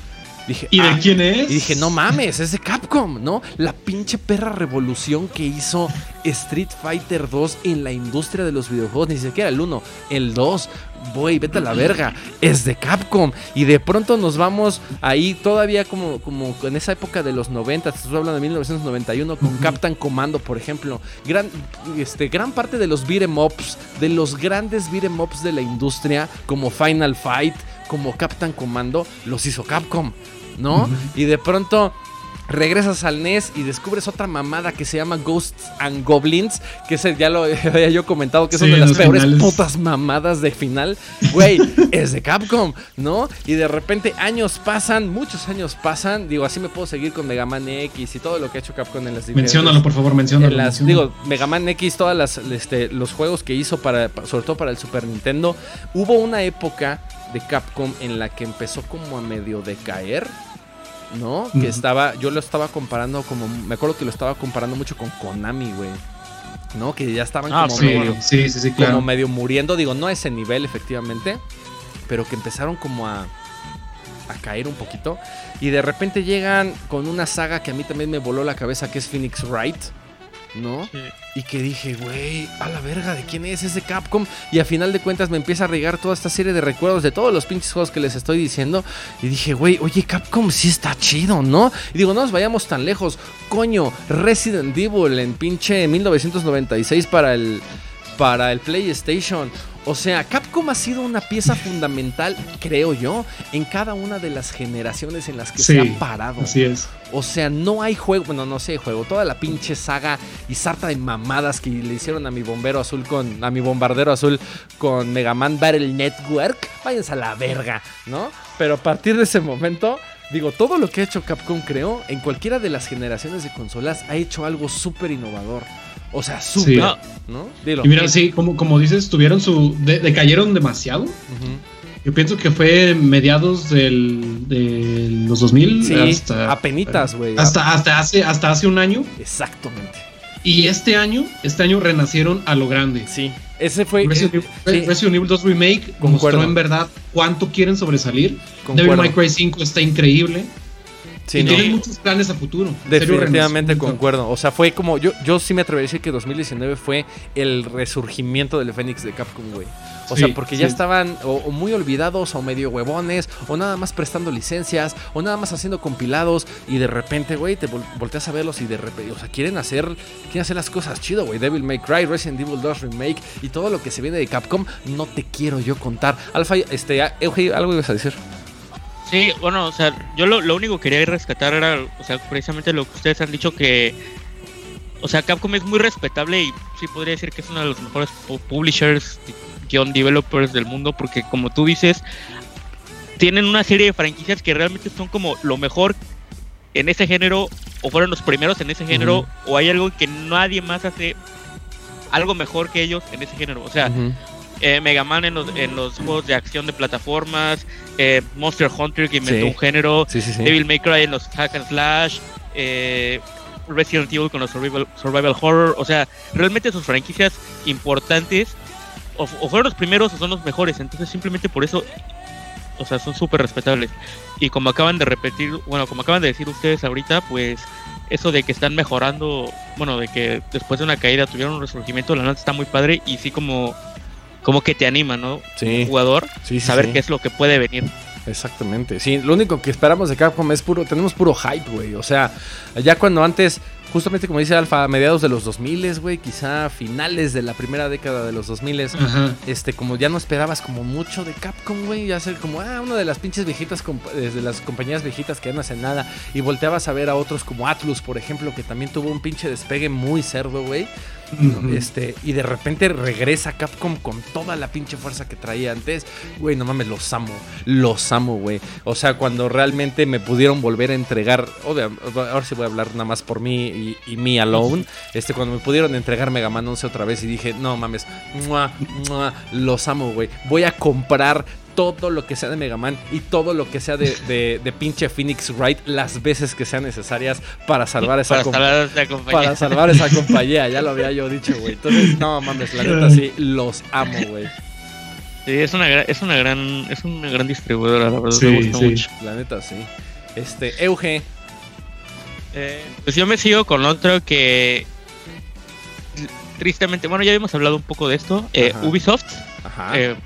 ¿Y de ah", quién es? Y dije, no mames, es de Capcom, ¿no? La pinche perra revolución que hizo Street Fighter 2 en la industria de los videojuegos, ni siquiera el 1, el 2. Voy, vete a la verga, es de Capcom. Y de pronto nos vamos ahí todavía como, como en esa época de los 90, te estoy hablando de 1991, con Captain Commando, por ejemplo. Gran, este, gran parte de los beat'em ups, de los grandes beat'em ups de la industria, como Final Fight, como Captain Commando, los hizo Capcom. ¿no? Y de pronto regresas al NES y descubres otra mamada que se llama Ghosts and Goblins, que ese ya lo *laughs* había yo comentado, que son de las peores putas mamadas de final. Güey, *laughs* es de Capcom, ¿no? Y de repente años pasan, muchos años pasan, digo, así me puedo seguir con Mega Man X y todo lo que ha hecho Capcom en las Menciónalo, por favor, menciónalo. Digo, Mega Man X, todas las este, los juegos que hizo para sobre todo para el Super Nintendo, hubo una época de Capcom en la que empezó como a medio decaer ¿no? Que estaba, yo lo estaba comparando como, me acuerdo que lo estaba comparando mucho con Konami, güey. ¿No? Que ya estaban ah, como, medio, sí, sí, como medio muriendo, digo, no a ese nivel efectivamente, pero que empezaron como a, a caer un poquito. Y de repente llegan con una saga que a mí también me voló la cabeza, que es Phoenix Wright. ¿No? Y que dije, güey, a la verga, ¿de quién es ese Capcom? Y a final de cuentas me empieza a regar toda esta serie de recuerdos de todos los pinches juegos que les estoy diciendo. Y dije, güey, oye, Capcom sí está chido, ¿no? Y digo, no nos vayamos tan lejos. Coño, Resident Evil en pinche 1996 para el, para el PlayStation. O sea, Capcom ha sido una pieza fundamental, creo yo, en cada una de las generaciones en las que se ha parado. Así es. O sea, no hay juego, bueno, no sé, juego, toda la pinche saga y sarta de mamadas que le hicieron a mi bombero azul con, a mi bombardero azul con Mega Man Battle Network, váyanse a la verga, ¿no? Pero a partir de ese momento, digo, todo lo que ha hecho Capcom, creo, en cualquiera de las generaciones de consolas, ha hecho algo súper innovador. O sea, súper, ¿no? Dilo. Y mira, sí, como, como dices, tuvieron su. decayeron demasiado. Yo pienso que fue mediados del, de los 2000. Sí, hasta. Apenitas, güey. Hasta, hasta, hace, hasta hace un año. Exactamente. Y este año, este año renacieron a lo grande. Sí. Ese fue. Resident, Evil 2 Remake mostró en verdad cuánto quieren sobresalir. Devil May Cry 5 está increíble y tienen muchos planes a futuro. Definitivamente concuerdo. O sea, fue como. Yo, yo sí me atrevería a decir que 2019 fue el resurgimiento del Fénix de Capcom, güey. O sea, porque ya estaban o, muy olvidados o medio huevones, o nada más prestando licencias, o nada más haciendo compilados, y de repente, güey, te volteas a verlos y de repente, o sea, quieren hacer, quieren hacer las cosas chido, güey. Devil May Cry, Resident Evil 2 Remake y todo lo que se viene de Capcom, no te quiero yo contar. Alfa, este, Eugenio, algo ibas a decir. Sí, bueno, o sea, yo lo, lo único que quería rescatar era, o sea, precisamente lo que ustedes han dicho que, o sea, Capcom es muy respetable y sí podría decir que es uno de los mejores publishers, guion developers del mundo, porque como tú dices, tienen una serie de franquicias que realmente son como lo mejor en ese género, o fueron los primeros en ese género, o hay algo que nadie más hace algo mejor que ellos en ese género. O sea, eh, Mega Man en los, en los juegos de acción de plataformas, eh, Monster Hunter que inventó un género, Devil May Cry en los hack and slash, eh, Resident Evil con los survival, survival horror, o sea, realmente sus franquicias importantes o, fueron los primeros o son los mejores, entonces simplemente por eso, o sea, son súper respetables. Y como acaban de repetir, bueno, como acaban de decir ustedes ahorita, pues eso de que están mejorando, bueno, de que después de una caída tuvieron un resurgimiento, la nota está muy padre y sí como como que te anima, ¿no? Sí. Un jugador, sí, saber qué es lo que puede venir. Exactamente. Sí, lo único que esperamos de Capcom es puro, tenemos puro hype, güey. O sea, ya cuando antes justamente como dice Alfa, a mediados de los 2000, güey, quizá finales de la primera década de los 2000, este, como ya no esperabas como mucho de Capcom, güey, ya ser como, ah, una de las pinches viejitas, de las compañías viejitas que ya no hacen nada, y volteabas a ver a otros como Atlus, por ejemplo, que también tuvo un pinche despegue muy cerdo, güey. Este, y de repente regresa Capcom con toda la pinche fuerza que traía antes. Güey, no mames, los amo. Los amo, güey. O sea, cuando realmente me pudieron volver a entregar. ahora sí voy a hablar nada más por mí y, y Me Alone, este, cuando me pudieron entregar Mega Man 11 otra vez y dije, no mames, los amo, güey. Voy a comprar todo lo que sea de Mega Man y todo lo que sea de, de, pinche Phoenix Wright las veces que sean necesarias para salvar esa, para salvar compañía. Para salvar esa compañía, ya lo había yo dicho, güey. Entonces, no mames, la neta sí, los amo, güey. Sí, es una, es una gran es una gran distribuidora, la verdad, me gusta mucho. La neta sí. Este, Euge. Eh, pues yo me sigo con otro que tristemente, bueno, ya habíamos hablado un poco de esto, eh, Ubisoft. Ajá. Eh,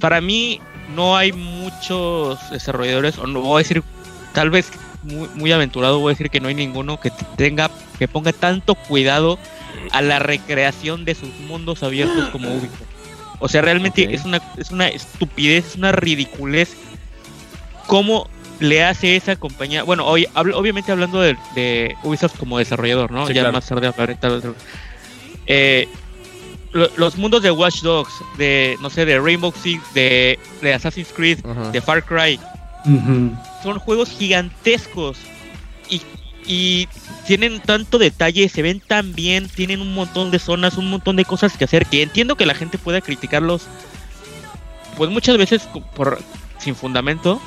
para mí no hay muchos desarrolladores, o no voy a decir, tal vez muy, muy, aventurado, voy a decir que no hay ninguno que tenga, que ponga tanto cuidado a la recreación de sus mundos abiertos como Ubisoft. O sea, realmente es una es una estupidez, es una ridiculez cómo le hace esa compañía. Bueno, hoy obviamente hablando de, Ubisoft como desarrollador, ¿no? ya más tarde hablaré eh, los mundos de Watch Dogs, de, no sé, de Rainbow Six, de, Assassin's Creed, de Far Cry, son juegos gigantescos. Y, y, tienen tanto detalle, se ven tan bien, tienen un montón de zonas, un montón de cosas que hacer, que entiendo que la gente pueda criticarlos, pues muchas veces por sin fundamento,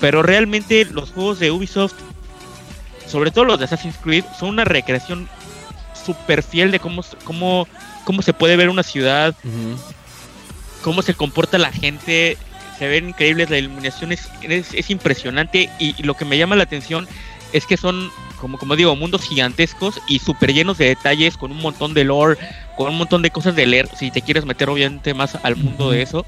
pero realmente los juegos de Ubisoft, sobre todo los de Assassin's Creed, son una recreación súper fiel de cómo, cómo cómo se puede ver una ciudad, cómo se comporta la gente, se ven increíbles, la iluminación es, es, impresionante y, lo que me llama la atención es que son, como, como digo, mundos gigantescos y súper llenos de detalles, con un montón de lore, con un montón de cosas de leer, si te quieres meter obviamente más al mundo de eso.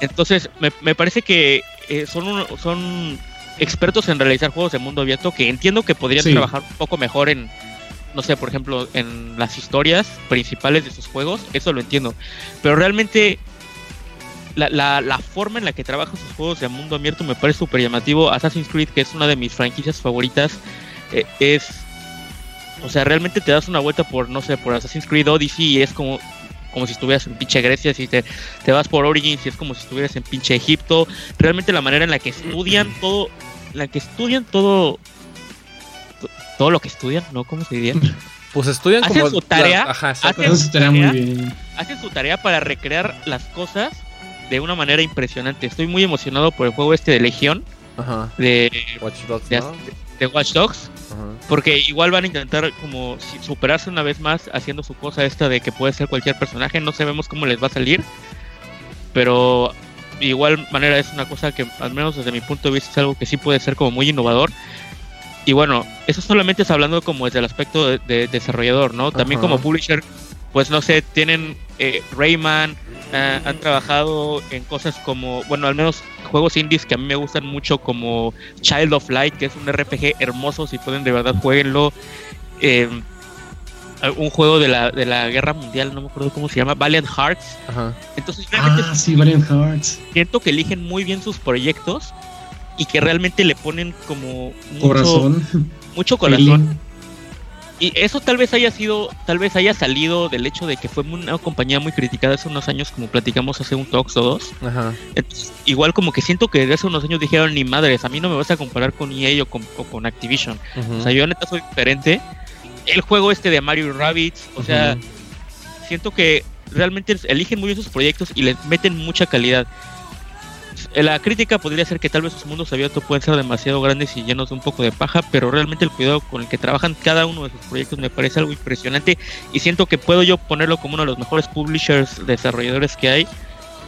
Entonces, me, me, parece que eh, son, son expertos en realizar juegos de mundo abierto que entiendo que podrían trabajar un poco mejor en, no sé, por ejemplo, en las historias principales de sus juegos, eso lo entiendo. Pero realmente la, la, forma en la que trabajan sus juegos de mundo abierto me parece súper llamativo. Assassin's Creed, que es una de mis franquicias favoritas, eh, es... O sea, realmente te das una vuelta por, no sé, por Assassin's Creed Odyssey y es como, como si estuvieras en pinche Grecia, si te, te vas por Origins y es como si estuvieras en pinche Egipto. Realmente la manera en la que estudian *clears throat* todo, la que estudian todo todo lo que estudian, ¿no? ¿Cómo se diría? *laughs* Pues estudian hacen como su tarea, hacen, su tarea, muy bien. hacen su tarea para recrear las cosas de una manera impresionante. Estoy muy emocionado por el juego este de Legión. De Watch Dogs. De, Watch Dogs. Porque igual van a intentar como superarse una vez más haciendo su cosa esta de que puede ser cualquier personaje. No sabemos cómo les va a salir. Pero de igual manera es una cosa que al menos desde mi punto de vista es algo que sí puede ser como muy innovador. Y bueno, eso solamente es hablando como desde el aspecto de, desarrollador, ¿no? También como publisher, pues no sé, tienen eh, Rayman, eh, han trabajado en cosas como, bueno, al menos juegos indies que a mí me gustan mucho como Child of Light, que es un RPG hermoso, si pueden de verdad jueguenlo. Eh, un juego de la, de la guerra mundial, no me acuerdo cómo se llama, Valiant Hearts. Entonces, ah, sí, Valiant Hearts. Siento que eligen muy bien sus proyectos y que realmente le ponen como mucho corazón. Mucho corazón. Y eso tal vez haya sido, tal vez haya salido del hecho de que fue una compañía muy criticada hace unos años, como platicamos hace un Talks o dos. igual como que siento que desde hace unos años dijeron, ni madres, a mí no me vas a comparar con EA o con, con Activision. O sea, yo neta soy diferente. El juego este de Mario Rabbits, o sea, siento que realmente eligen muy bien sus proyectos y les meten mucha calidad la crítica podría ser que tal vez sus mundos abiertos pueden ser demasiado grandes y llenos de un poco de paja, pero realmente el cuidado con el que trabajan cada uno de sus proyectos me parece algo impresionante y siento que puedo yo ponerlo como uno de los mejores publishers, desarrolladores que hay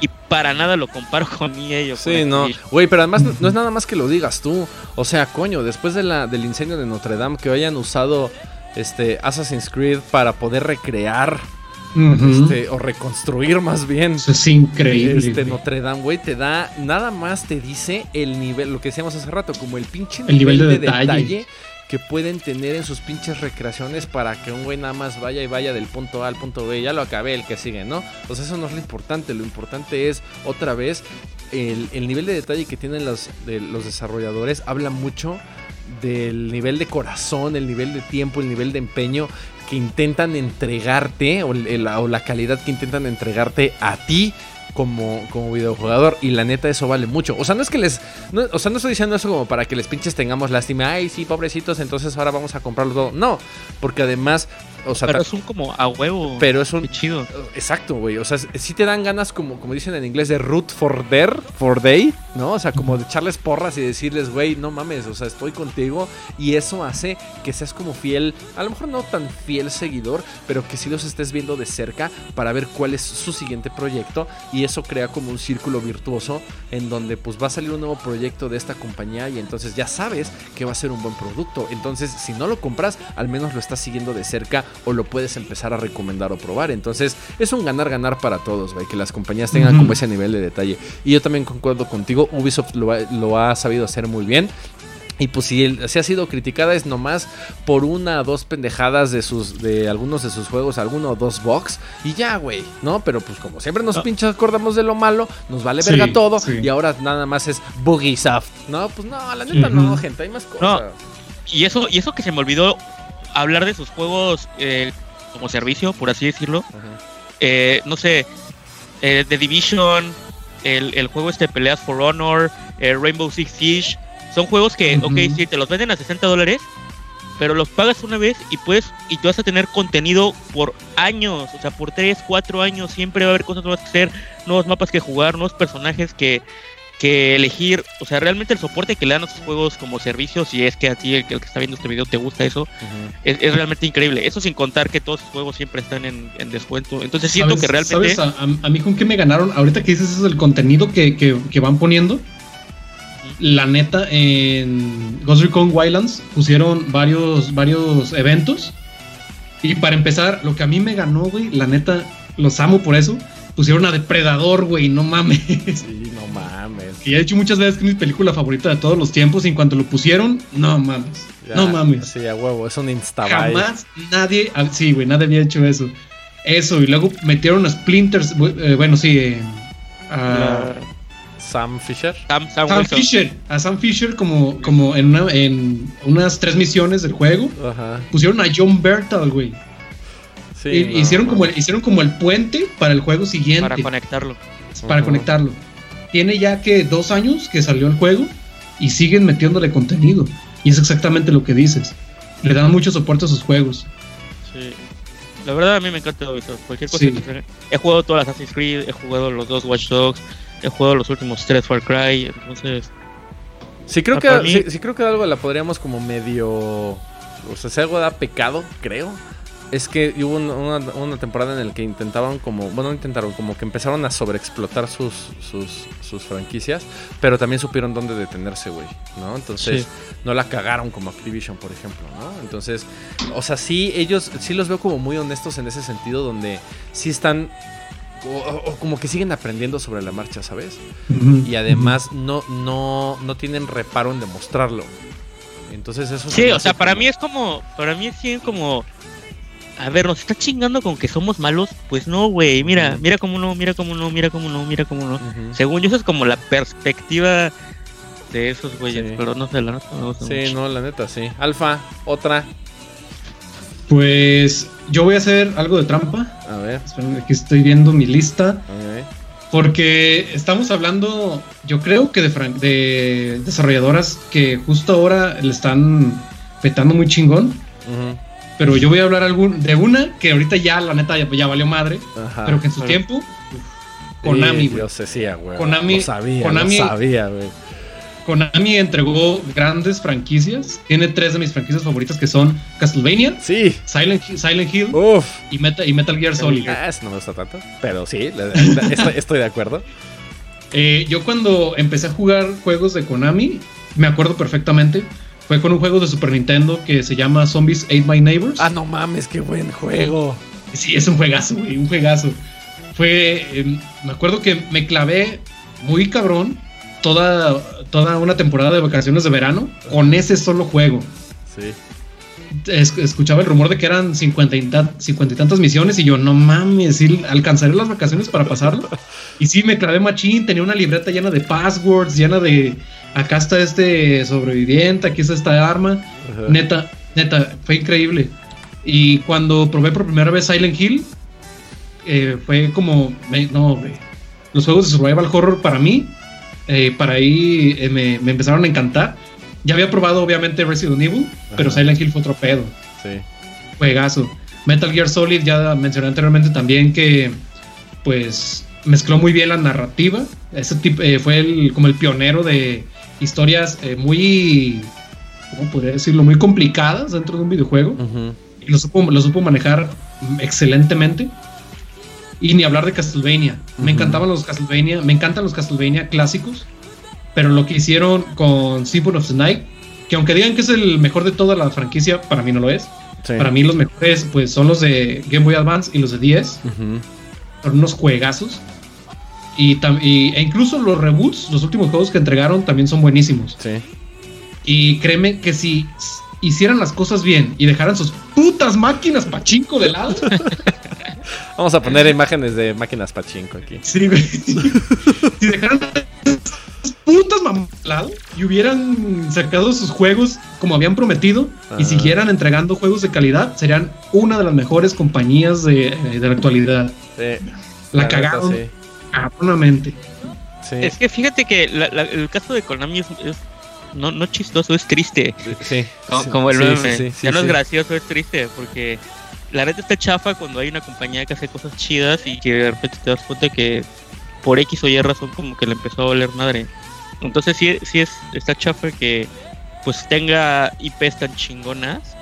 y para nada lo comparo con o Sí, no. Güey, pero además no, es nada más que lo digas tú. O sea, coño, después de la, del incendio de Notre Dame, que hayan usado este Assassin's Creed para poder recrear este, o reconstruir más bien. Eso es increíble. Este Notre Dame, güey, te da, nada más te dice el nivel, lo que decíamos hace rato, como el pinche el nivel, de, detalle. que pueden tener en sus pinches recreaciones para que un güey nada más vaya y vaya del punto A al punto B. Ya lo acabé, el que sigue, ¿no? Pues eso no es lo importante. Lo importante es, otra vez, el, nivel de detalle que tienen los, de, los desarrolladores habla mucho del nivel de corazón, el nivel de tiempo, el nivel de empeño que intentan entregarte o, la calidad que intentan entregarte a ti como, como videojugador. Y la neta, eso vale mucho. O sea, no es que les. o sea, no estoy diciendo eso como para que les pinches tengamos lástima. Ay, sí, pobrecitos, entonces ahora vamos a comprarlo todo. No, porque además pero es un como a huevo. Pero es un. chido. Exacto, güey. O sea, sí te dan ganas, como, como dicen en inglés, de root for their, for they, ¿no? O sea, como de echarles porras y decirles, güey, no mames, o sea, estoy contigo. Y eso hace que seas como fiel, a lo mejor no tan fiel seguidor, pero que sí los estés viendo de cerca para ver cuál es su siguiente proyecto. Y eso crea como un círculo virtuoso en donde pues va a salir un nuevo proyecto de esta compañía y entonces ya sabes que va a ser un buen producto. Entonces, si no lo compras, al menos lo estás siguiendo de cerca o lo puedes empezar a recomendar o probar. Entonces es un ganar-ganar para todos, que las compañías tengan como ese nivel de detalle. Y yo también concuerdo contigo, Ubisoft lo ha, sabido hacer muy bien. Y pues si, se ha sido criticada es nomás por una o dos pendejadas de sus de algunos de sus juegos, alguno o dos box y ya, güey, ¿no? Pero pues como siempre nos ah. pinches acordamos de lo malo, nos vale verga todo y ahora nada más es Soft, ¿no? Pues no, la neta no, gente, hay más cosas. Y eso y eso que se me olvidó hablar de sus juegos eh, como servicio, por así decirlo. Eh, no sé, eh, The Division, el, juego este Peleas for Honor, Rainbow Six Siege, son juegos que, ok, sí, te los venden a 60 dólares, pero los pagas una vez y puedes, y tú vas a tener contenido por años, o sea, por 3, 4 años, siempre va a haber cosas nuevas que hacer, nuevos mapas que jugar, nuevos personajes que, que elegir, o sea, realmente el soporte que le dan a estos juegos como servicio, si es que a ti el, que está viendo este video te gusta eso, es, realmente increíble. Eso sin contar que todos los juegos siempre están en, descuento. Entonces siento que realmente... ¿sabes a, mí con qué me ganaron? Ahorita que dices eso del contenido que, que, van poniendo, la neta, en Ghost Recon Wildlands pusieron varios, varios eventos. Y para empezar, lo que a mí me ganó, güey, la neta, los amo por eso pusieron a Depredador, güey, no mames. Sí, no mames. Y he dicho muchas veces que es mi película favorita de todos los tiempos y en cuanto lo pusieron, no mames. no mames. Sí, a huevo, es un insta Jamás nadie, ah, sí, güey, nadie había hecho eso. Eso, y luego metieron a Splinters, eh, bueno, sí, a Sam Fisher. Sam, Fisher, a Sam Fisher como, como en, una, en unas tres misiones del juego. Ajá. Pusieron a John Bertal, güey hicieron, como el, hicieron como el puente para el juego siguiente. Para conectarlo. Para conectarlo. Tiene ya que dos años que salió el juego y siguen metiéndole contenido. Y es exactamente lo que dices. Le dan mucho soporte a sus juegos. Sí. La verdad a mí me encanta eso. Cualquier cosa He jugado todas las Assassin's Creed, he jugado los dos Watch Dogs, he jugado los últimos tres Far Cry, entonces... Sí creo, que, sí, creo que algo la podríamos como medio... O sea, si algo da pecado, creo es que hubo una, temporada en la que intentaban como, bueno, intentaron, como que empezaron a sobreexplotar sus, sus, sus franquicias, pero también supieron dónde detenerse, güey, ¿no? Entonces, no la cagaron como Activision, por ejemplo, ¿no? Entonces, o sea, sí, ellos, sí los veo como muy honestos en ese sentido, donde sí están o, como que siguen aprendiendo sobre la marcha, ¿sabes? Y además no, no, no tienen reparo en demostrarlo. Entonces eso... Sí, o sea, para mí es como, para mí es como a ver, nos está chingando con que somos malos. Pues no, güey. Mira, mira cómo no, mira cómo no, mira cómo no, mira cómo no. Según yo, eso es como la perspectiva de esos güeyes. Pero no sé, la neta me gusta Sí, no, la neta, sí. Alfa, otra. Pues yo voy a hacer algo de trampa. A ver. aquí estoy viendo mi lista. Porque estamos hablando, yo creo que de, de desarrolladoras que justo ahora le están petando muy chingón. Pero yo voy a hablar algún, de una que ahorita ya, la neta, ya, valió madre. pero que en su tiempo. Konami, güey. Yo sé, sí, güey. Konami. Lo sabía, Konami, sabía, güey. Konami entregó grandes franquicias. Tiene tres de mis franquicias favoritas que son Castlevania, sí. Silent, Silent Hill Uf. Y, Metal, y Metal Gear Solid. Ah, no me gusta tanto, pero sí, *laughs* estoy, de acuerdo. Eh, yo cuando empecé a jugar juegos de Konami, me acuerdo perfectamente fue con un juego de Super Nintendo que se llama Zombies Ate My Neighbors. Ah, no mames, qué buen juego. Sí, es un juegazo, güey, un juegazo. Fue, em, me acuerdo que me clavé muy cabrón toda, toda una temporada de vacaciones de verano con ese solo juego. Sí. escuchaba el rumor de que eran cincuenta y, tantas misiones y yo, no mames, alcanzaré las vacaciones para pasarlo. *laughs* y sí, me clavé machín, tenía una libreta llena de passwords, llena de acá está este sobreviviente, aquí está esta arma. Neta, neta, fue increíble. Y cuando probé por primera vez Silent Hill, eh, fue como, no, los juegos de survival horror para mí, eh, para ahí eh, me, me, empezaron a encantar. Ya había probado obviamente Resident Evil, pero Silent Hill fue otro pedo. Sí. Juegazo. Metal Gear Solid, ya mencioné anteriormente también que pues mezcló muy bien la narrativa. Ese tipo, eh, fue el, como el pionero de historias eh, muy, ¿cómo podría decirlo? Muy complicadas dentro de un videojuego. Y lo supo, lo supo manejar excelentemente. Y ni hablar de Castlevania. Me encantaban los Castlevania, me encantan los Castlevania clásicos. Pero lo que hicieron con Symphony of the Night, que aunque digan que es el mejor de toda la franquicia, para mí no lo es. Para mí los mejores pues son los de Game Boy Advance y los de 10. Son unos juegazos. Y, e incluso los reboots, los últimos juegos que entregaron también son buenísimos. Sí. Y créeme que si hicieran las cosas bien y dejaran sus putas máquinas pachinko de lado. *laughs* Vamos a poner imágenes de máquinas pachinko aquí. Sí, güey. *laughs* si dejaran putas lado y hubieran sacado sus juegos como habían prometido y siguieran entregando juegos de calidad, serían una de las mejores compañías de, eh, la actualidad. la, cagaron Es que fíjate que el caso de Konami es, no, no chistoso, es triste. Sí. Como, el meme. ya no es gracioso, es triste, porque la red está chafa cuando hay una compañía que hace cosas chidas y que de repente te das cuenta que por X o Y razón como que le empezó a valer madre. Entonces sí, sí es, está chafa que pues tenga IPs tan chingonas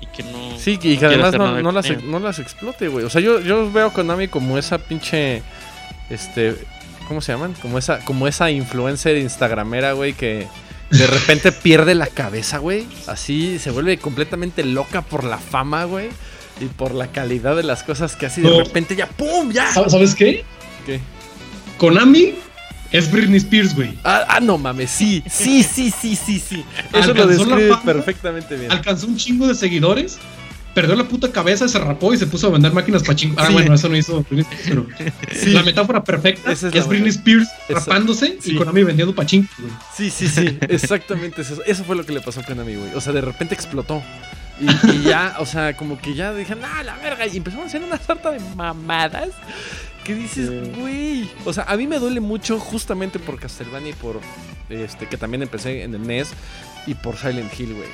y que no... Sí, y que además no, no, las, no, las, explote, güey. O sea, yo, yo veo a Konami como esa pinche... Este... ¿Cómo se llaman? Como esa, como esa influencer instagramera, güey, que de repente pierde la cabeza, güey. Así se vuelve completamente loca por la fama, güey. Y por la calidad de las cosas que hace. Y de repente ya, ¡pum! ¡Ya! ¿Sabes qué? ¿Qué? Konami es Britney Spears, güey. Ah, ah, no mames, sí, sí, sí, sí, sí, sí. *laughs* Eso lo describe perfectamente bien. Alcanzó un chingo de seguidores, perdió la puta cabeza, se rapó y se puso a vender máquinas para chingar. Ah, bueno, eso no hizo Britney Spears, pero *laughs* la metáfora perfecta es, Britney Spears rapándose y Konami vendiendo pachín, güey. Sí, sí, sí, *laughs* exactamente eso. Eso fue lo que le pasó a Konami, güey. O sea, de repente explotó. Y, ya, o sea, como que ya dijeron, ah, la verga. Y empezaron a hacer una sarta de mamadas ¿Qué dices, güey? O sea, a mí me duele mucho justamente por Castlevania y por este que también empecé en el NES y por Silent Hill, güey.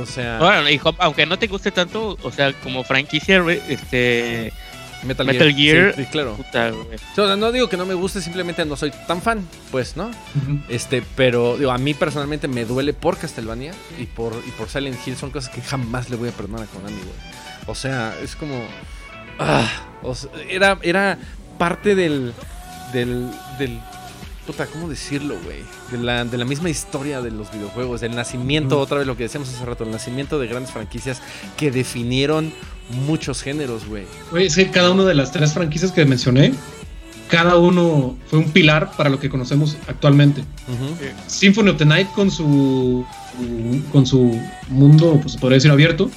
O sea, bueno, aunque no te guste tanto, o sea, como franquicia, este Metal, Gear, sí, claro. no digo que no me guste, simplemente no soy tan fan, pues, ¿no? Este, pero digo, a mí personalmente me duele por Castlevania y por y por Silent Hill son cosas que jamás le voy a perdonar a Konami, güey. O sea, es como ah, era era parte del, del, del puta, ¿cómo decirlo, güey? De la, de la misma historia de los videojuegos, del nacimiento, otra vez lo que decíamos hace rato, el nacimiento de grandes franquicias que definieron muchos géneros, güey. Güey, es que cada una de las tres franquicias que mencioné, cada uno fue un pilar para lo que conocemos actualmente. Symphony of the Night con su con su mundo, pues podría decir abierto,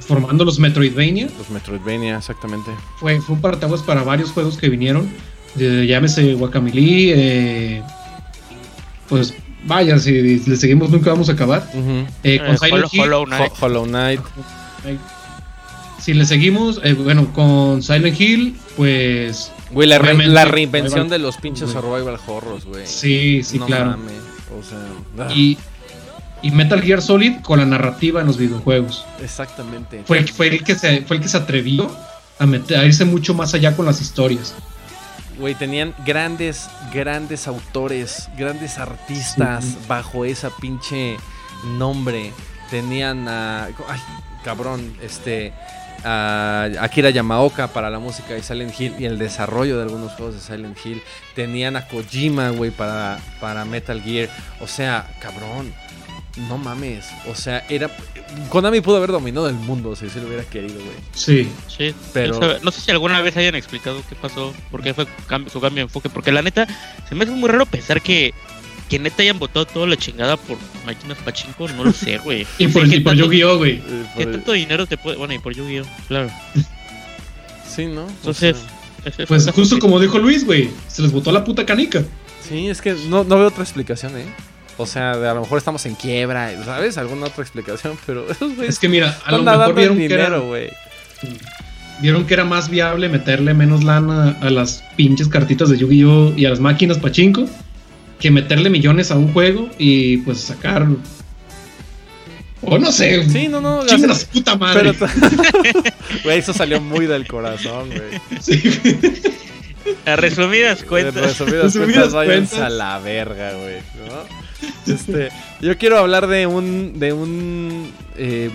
formando los Metroidvania. Los Metroidvania, exactamente. Fue, fue un parteaguas para varios juegos que vinieron. Llámese Guacamole, eh, pues vaya, si le seguimos nunca vamos a acabar. Eh, con eh, Hollow, Knight. Hollow Knight. Si le seguimos, eh, bueno, con Silent Hill, pues... Güey, la, reinvención de los pinches survival horrors, güey. Sí, sí, claro. o sea, ah. y, y Metal Gear Solid con la narrativa en los videojuegos. Exactamente. Fue, fue, el, que se, fue el que se atrevió a, meter, a irse mucho más allá con las historias. Güey, tenían grandes, grandes autores, grandes artistas bajo esa pinche nombre. Tenían a. Ay, cabrón, este. A Akira Yamaoka para la música de Silent Hill y el desarrollo de algunos juegos de Silent Hill. Tenían a Kojima, güey, para, para Metal Gear. O sea, cabrón no mames. O sea, era. Konami pudo haber dominado el mundo si se lo hubiera querido, güey. Sí. Sí. Pero. No sé si alguna vez hayan explicado qué pasó, por qué fue su cambio de enfoque. Porque la neta, se me hace muy raro pensar que. Que neta hayan votado toda la chingada por máquinas pachinko, no lo sé, güey. *laughs* y por, por Yu-Gi-Oh, güey. ¿Qué tanto dinero te puede.? Bueno, y por Yu-Gi-Oh, claro. sí, ¿no? Entonces. pues justo como dijo Luis, güey. Se les votó la puta canica. Sí, es que no, no veo otra explicación, ¿eh? O sea, a lo mejor estamos en quiebra, ¿sabes? Alguna otra explicación, pero *laughs* Es que mira, a lo mejor vieron dinero, güey. vieron que era más viable meterle menos lana a las pinches cartitas de Yu-Gi-Oh! y a las máquinas pachinko que meterle millones a un juego y pues sacar. O no sé. Sí, no, no. Chinga su puta madre. *laughs* *laughs* Güey, eso salió muy del corazón, güey. Sí. A resumidas cuentas. A resumidas, cuentas, váyanse a la verga, güey. ¿no? *laughs* Este, yo quiero hablar de un. de un. Eh,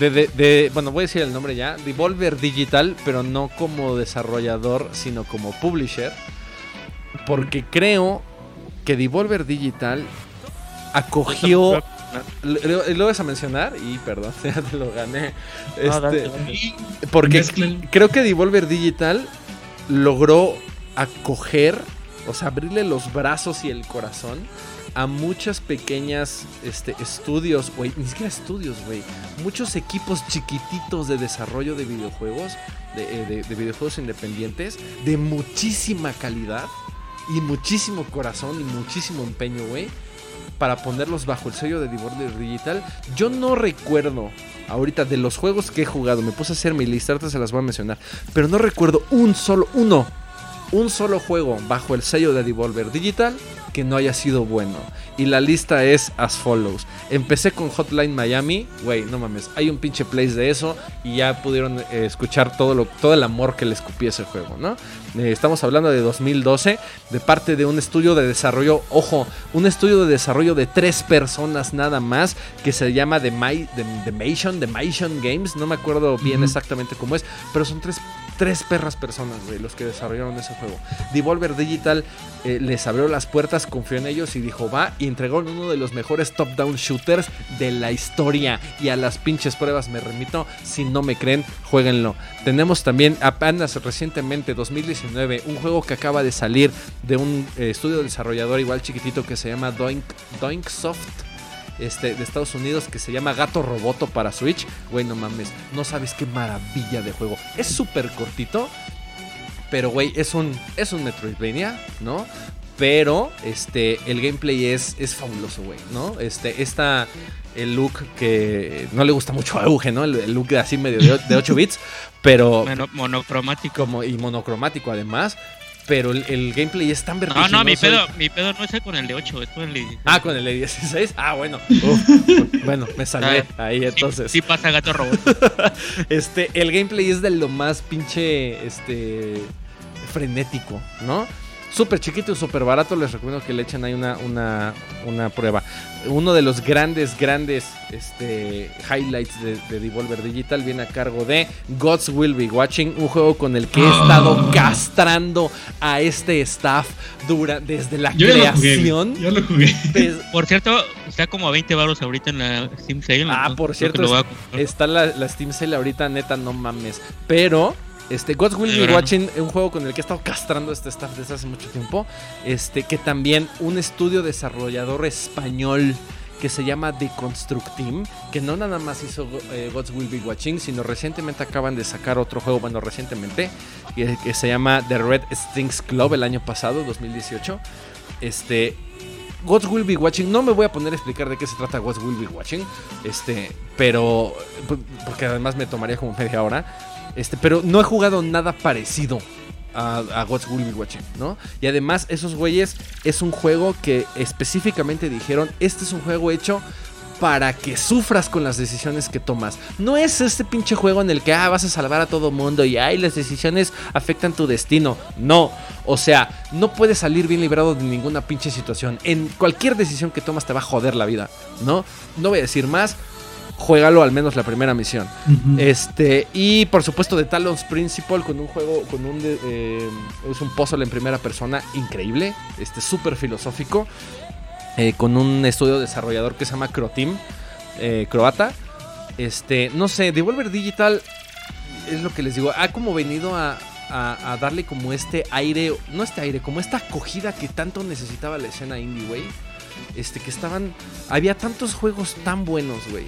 de, de, de, bueno, voy a decir el nombre ya. Devolver Digital, pero no como desarrollador, sino como publisher. Porque creo que Devolver Digital acogió. Lo, vas a mencionar y perdón, *laughs* ya te lo gané. Este, porque creo que Devolver Digital logró acoger, o sea, abrirle los brazos y el corazón a muchas pequeñas este, estudios, güey, ni siquiera estudios, güey, muchos equipos chiquititos de desarrollo de videojuegos, de, de videojuegos independientes, de muchísima calidad y muchísimo corazón y muchísimo empeño, güey, para ponerlos bajo el sello de Devolver Digital. Yo no recuerdo ahorita de los juegos que he jugado, me puse a hacer mi lista, ahorita se las voy a mencionar, pero no recuerdo un solo, uno, un solo juego bajo el sello de Devolver Digital que no haya sido bueno. Y la lista es as follows. Empecé con Hotline Miami, güey, no mames, hay un pinche place de eso y ya pudieron eh, escuchar todo, lo, todo el amor que le escupí ese juego, ¿no? Eh, estamos hablando de 2012, de parte de un estudio de desarrollo, ojo, un estudio de desarrollo de tres personas nada más, que se llama The, My, The, Mation, The Mation Games, no me acuerdo bien exactamente cómo es, pero son tres tres perras personas, güey, los que desarrollaron ese juego. Devolver Digital eh, les abrió las puertas, confió en ellos y dijo, va, y entregó uno de los mejores top-down shooters de la historia. Y a las pinches pruebas me remito, si no me creen, jueguenlo. Tenemos también apenas recientemente, 2019, un juego que acaba de salir de un eh, estudio desarrollador igual chiquitito que se llama Doink, Doink Soft este, de Estados Unidos que se llama Gato Roboto para Switch. Güey, no mames, no sabes qué maravilla de juego. Es súper cortito, pero güey, es un, es un Metroidvania, ¿no? Pero este, el gameplay es, es fabuloso, güey, ¿no? Este, esta, el look que no le gusta mucho a Auge, ¿no? El, look así medio de, 8 bits, pero... monocromático. Como, y monocromático además, pero el, gameplay es tan vertiginoso. No, no, mi pedo, mi pedo no es con el de 8, es con el de 16. Ah, con el de 16. Ah, bueno. *laughs* bueno, me salvé ah, ahí entonces. Sí, pasa gato robot. *laughs* este, el gameplay es de lo más pinche este frenético, ¿no? Súper chiquito y súper barato. Les recomiendo que le echen ahí una, una, una prueba. Uno de los grandes, grandes este, highlights de, Devolver Digital viene a cargo de Gods Will Be Watching, un juego con el que he estado castrando a este staff dura, desde la creación. yo lo jugué. *laughs* Por cierto, está como a 20 baros ahorita en la Steam Sale. Ah, por cierto, está la, la Steam Sale ahorita, neta, no mames. Pero este, God's Will Be Watching, un juego con el que he estado castrando este staff desde hace mucho tiempo. Este, que también un estudio desarrollador español que se llama The Construct Team, que no nada más hizo eh, God's Will Be Watching, sino recientemente acaban de sacar otro juego, bueno, recientemente, que, que, se llama The Red Stings Club el año pasado, 2018. Este, God's Will Be Watching, no me voy a poner a explicar de qué se trata God's Will Be Watching, este, pero, porque además me tomaría como *laughs* media hora. Este, pero no he jugado nada parecido a, a God's Will Be Watching, ¿no? Y además, esos güeyes es un juego que específicamente dijeron: Este es un juego hecho para que sufras con las decisiones que tomas. No es este pinche juego en el que ah, vas a salvar a todo mundo y ay, las decisiones afectan tu destino. No, o sea, no puedes salir bien librado de ninguna pinche situación. En cualquier decisión que tomas te va a joder la vida, ¿no? No voy a decir más juégalo al menos la primera misión. Este, y por supuesto de Talons Principal con un juego, con un eh, es un puzzle en primera persona increíble, este súper filosófico, eh, con un estudio desarrollador que se llama Croteam, eh, croata. Este, no sé, Devolver Digital es lo que les digo, ha como venido a, a, darle como este aire, no este aire, como esta acogida que tanto necesitaba la escena indie, güey. Este, que estaban, había tantos juegos tan buenos, güey.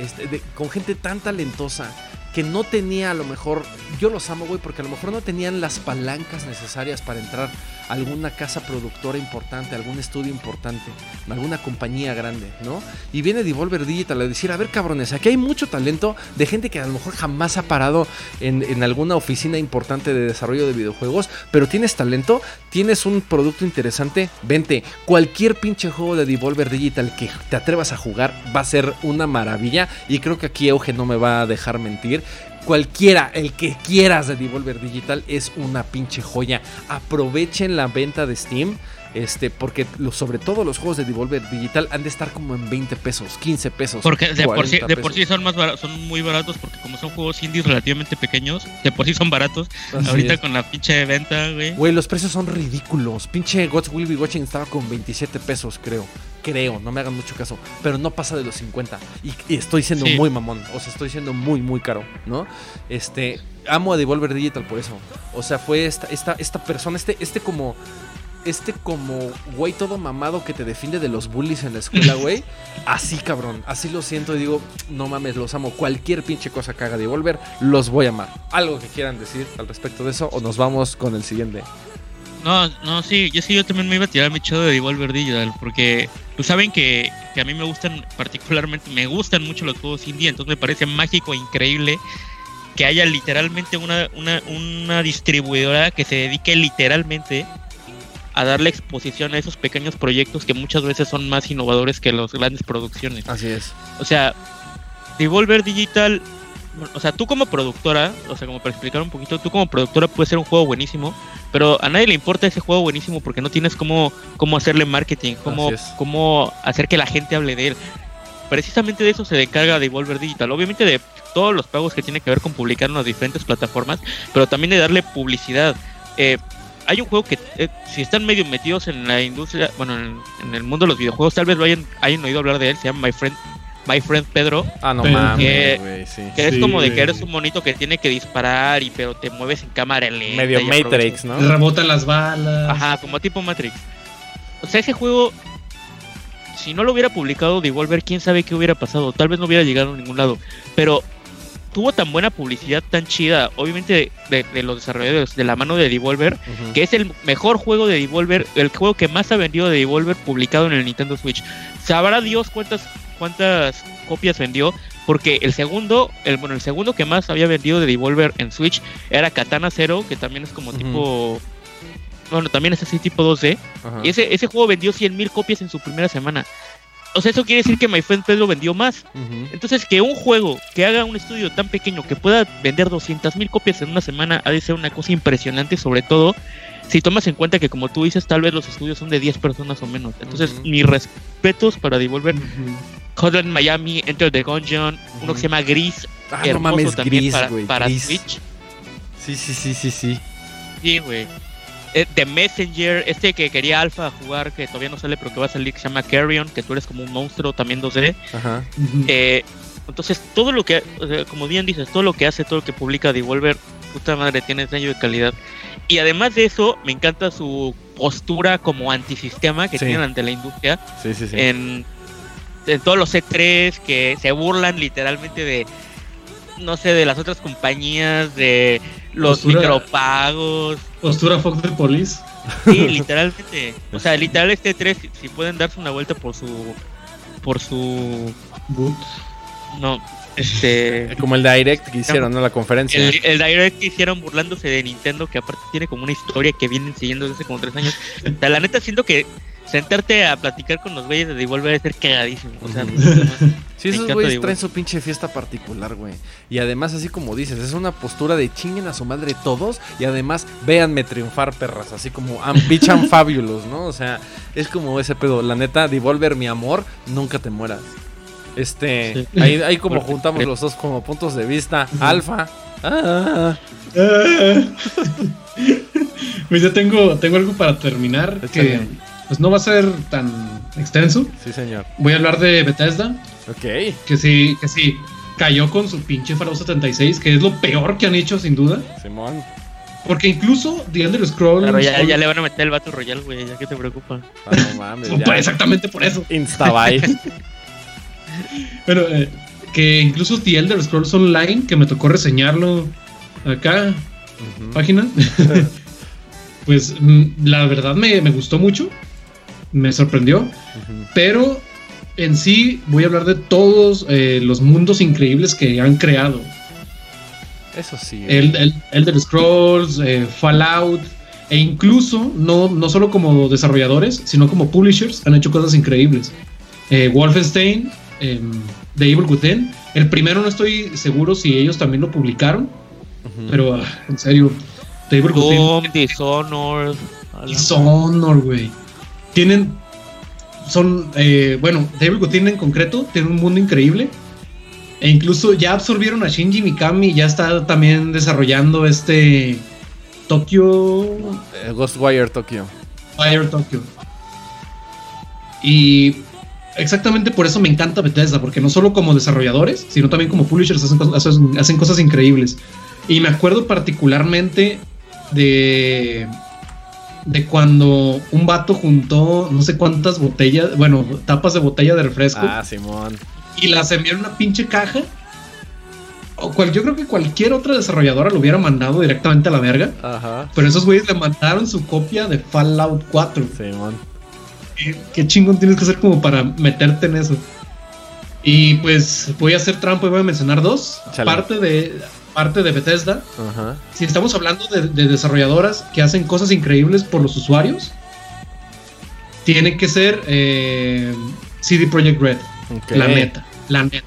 Este, con gente tan talentosa que no tenía a lo mejor, yo los amo, güey, porque a lo mejor no tenían las palancas necesarias para entrar a alguna casa productora importante, algún estudio importante, alguna compañía grande, ¿no? Y viene Devolver Digital a decir, a ver cabrones, aquí hay mucho talento de gente que a lo mejor jamás ha parado en, en alguna oficina importante de desarrollo de videojuegos, pero tienes talento, tienes un producto interesante, vente, cualquier pinche juego de Devolver Digital que te atrevas a jugar va a ser una maravilla y creo que aquí Euge no me va a dejar mentir cualquiera, el que quieras de Devolver Digital es una pinche joya. Aprovechen la venta de Steam. Este, porque sobre todo los juegos de Devolver Digital han de estar como en 20 pesos, 15 pesos. Porque de por, sí, de por sí son más son muy baratos, porque como son juegos indies relativamente pequeños, de por sí son baratos. Ahorita con la pinche venta, güey. Güey, los precios son ridículos. Pinche Gods Will Be Watching estaba con 27 pesos, creo. Creo, no me hagan mucho caso. Pero no pasa de los 50. Y, estoy siendo muy mamón. O sea, estoy siendo muy, muy caro, ¿no? Este. Amo a Devolver Digital por eso. O sea, fue esta, esta, esta persona, este, este como este como güey todo mamado que te defiende de los bullies en la escuela, güey. *laughs* Así, cabrón. Así lo siento y digo, no mames, los amo. Cualquier pinche cosa que haga Devolver, los voy a amar. ¿Algo que quieran decir al respecto de eso o nos vamos con el siguiente? No, no, sí, yo sí, yo también me iba a tirar mi chido de Devolver Digital, porque pues saben que, que, a mí me gustan particularmente, me gustan mucho los juegos indie, entonces me parece mágico e increíble que haya literalmente una, una, una distribuidora que se dedique literalmente a darle exposición a esos pequeños proyectos que muchas veces son más innovadores que las grandes producciones. Así es. O sea, Devolver Digital, o sea, tú como productora, o sea, como para explicar un poquito, tú como productora puedes ser un juego buenísimo, pero a nadie le importa ese juego buenísimo porque no tienes cómo, cómo hacerle marketing, cómo, cómo hacer que la gente hable de él. Precisamente de eso se encarga Devolver Digital. Obviamente de todos los pagos que tiene que ver con publicar en las diferentes plataformas, pero también de darle publicidad. Eh, hay un juego que eh, si están medio metidos en la industria, bueno, en, el mundo de los videojuegos, tal vez lo hayan, hayan oído hablar de él, se llama My Friend My Friend Pedro. Ah, no mames, que, que es como de que eres un monito que tiene que disparar y pero te mueves en cámara lenta. Medio Matrix, ¿no? Rebotan las balas. Ajá, como tipo Matrix. O sea, ese juego si no lo hubiera publicado Devolver, quién sabe qué hubiera pasado. Tal vez no hubiera llegado a ningún lado. Pero tuvo tan buena publicidad, tan chida, obviamente de, los desarrolladores, de la mano de Devolver, que es el mejor juego de Devolver, el juego que más ha vendido de Devolver publicado en el Nintendo Switch. Sabrá Dios cuántas, cuántas copias vendió, porque el segundo, el, bueno, el segundo que más había vendido de Devolver en Switch era Katana Zero, que también es como tipo... Bueno, también es así tipo 2D. Y ese, ese juego vendió 100.000 copias en su primera semana o sea, eso quiere decir que My Friend Pedro vendió más. Entonces, que un juego que haga un estudio tan pequeño que pueda vender 200 mil copias en una semana ha de ser una cosa impresionante, sobre todo si tomas en cuenta que, como tú dices, tal vez los estudios son de 10 personas o menos. Entonces, mis respetos para Devolver. Uh Miami, Enter the Gungeon, uno que se llama Gris, ah, hermoso también para, para Switch. Sí, sí, sí, sí, sí. Sí, güey. Eh, The Messenger, este que quería Alpha jugar, que todavía no sale, pero que va a salir, que se llama Carrion, que tú eres como un monstruo también 2D. Ajá. Eh, entonces, todo lo que, como bien dices, todo lo que hace, todo lo que publica Devolver, puta madre, tiene sello de calidad. Y además de eso, me encanta su postura como antisistema que tienen ante la industria. Sí, sí, sí. En, en todos los C3 que se burlan literalmente de no sé, de las otras compañías, de los micropagos. Postura Fox de Police. Sí, *laughs* literalmente. O sea, literal este 3, si pueden darse una vuelta por su... Por su... No, este... Como el Direct que hicieron, ¿no? La conferencia. El, Direct que hicieron burlándose de Nintendo, que aparte tiene como una historia que vienen siguiendo desde hace como tres años. O sea, la neta siento que sentarte a platicar con los güeyes de Devolver a ser cagadísimo. O sea, sí, esos güeyes traen su pinche fiesta particular, güey. Y además, así como dices, es una postura de chinguen a su madre todos. Y además, véanme triunfar, perras. Así como I'm *laughs* bitch and fabulous, ¿no? O sea, es como ese pedo. La neta, Devolver, mi amor, nunca te mueras. Este, ahí, como juntamos los dos como puntos de vista. Alfa. Ah. *laughs* pues yo tengo, tengo algo para terminar. que pues no va a ser tan extenso. Sí, señor. Voy a hablar de Bethesda. Ok. Que sí, que sí, cayó con su pinche Fallout 76, que es lo peor que han hecho, sin duda. Simón. Porque incluso The Elder Scrolls. Pero ya, ya, le van a meter el Battle Royale, güey, ya que te preocupa. Ah, no mames. *laughs* Exactamente por eso. Instabuy. *laughs* Pero, eh, que incluso The Elder Scrolls Online, que me tocó reseñarlo acá, página, *laughs* pues mm, la verdad me, gustó mucho, me sorprendió, pero en sí voy a hablar de todos eh, los mundos increíbles que han creado. Eso sí. El, el, Elder Scrolls, eh, Fallout, e incluso no, no solo como desarrolladores, sino como publishers han hecho cosas increíbles. Eh, Wolfenstein, em, The Evil Within. El primero no estoy seguro si ellos también lo publicaron, pero ah, en serio, The Evil Within. Dishonored. Dishonored, güey. Tienen. Son. Eh, bueno, The Evil Within en concreto tiene un mundo increíble. E incluso ya absorbieron a Shinji Mikami y ya está también desarrollando este Tokyo. Eh, Ghostwire Tokyo. Wire Tokyo. Y exactamente por eso me encanta Bethesda, porque no solo como desarrolladores, sino también como publishers hacen, cosas increíbles. Y me acuerdo particularmente de de cuando un vato juntó no sé cuántas botellas, bueno, tapas de botella de refresco. Ah, Simón. Y las envió en una pinche caja yo creo que cualquier otra desarrolladora lo hubiera mandado directamente a la verga. Ajá. Pero esos güeyes le mandaron su copia de Fallout 4. Simón. ¿Qué, ¿Qué, chingón tienes que hacer como para meterte en eso? Y pues voy a hacer trampa y voy a mencionar dos. Parte de, parte de Bethesda. Ajá. Si estamos hablando de, desarrolladoras que hacen cosas increíbles por los usuarios, tiene que ser eh, CD Projekt Red. La neta. La neta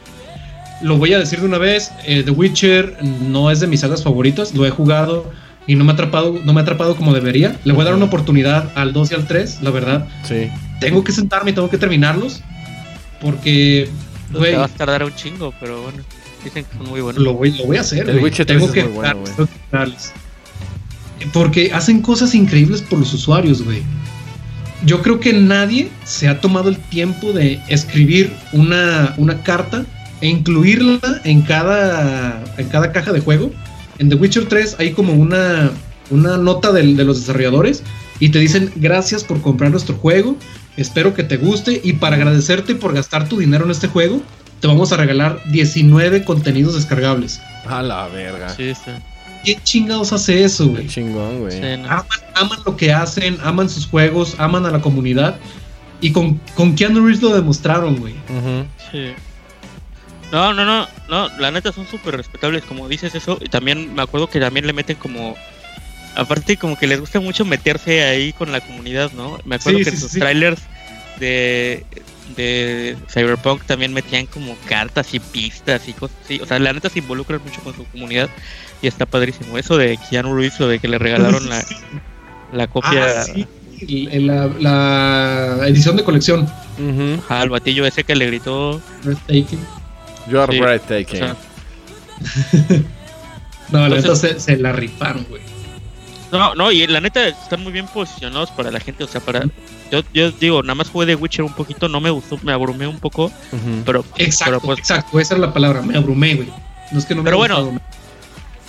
lo voy a decir de una vez, eh, The Witcher no es de mis sagas favoritas, lo he jugado y no me ha atrapado, no me ha atrapado como debería. Le voy a dar una oportunidad al 2 y al 3, la verdad. Sí. Tengo que sentarme y tengo que terminarlos porque güey, va a tardar un chingo, pero bueno, dicen que son muy buenos. Lo voy, lo voy a hacer, El Witcher tengo que, muy bueno, Porque hacen cosas increíbles por los usuarios, güey. Yo creo que nadie se ha tomado el tiempo de escribir una, una carta e incluirla en cada, en cada caja de juego. En The Witcher 3 hay como una, una nota de, los desarrolladores y te dicen gracias por comprar nuestro juego, espero que te guste y para agradecerte por gastar tu dinero en este juego, te vamos a regalar 19 contenidos descargables. A la verga. Sí, sí. ¿Qué chingados hace eso, güey? chingón, güey. aman, lo que hacen, aman sus juegos, aman a la comunidad. Y con, con Keanu Reeves lo demostraron, güey. Sí. No, no, no, no, la neta son súper respetables, como dices eso, y también me acuerdo que también le meten como, aparte como que les gusta mucho meterse ahí con la comunidad, ¿no? Me acuerdo que en sus trailers de, de Cyberpunk también metían como cartas y pistas y cosas así, o sea, la neta se involucran mucho con su comunidad y está padrísimo. Eso de Keanu Reeves, lo de que le regalaron la, *laughs* la copia... Ah, la, la, edición de colección. al batillo ese que le gritó. You are breathtaking. no, la neta se, la rifaron, güey. No, no, y la neta están muy bien posicionados para la gente, o sea, para... Yo, yo digo, nada más jugué de Witcher un poquito, no me gustó, me abrumé un poco, pero... Exacto, pues exacto, esa es la palabra, me abrumé, güey. No es que no me Pero bueno,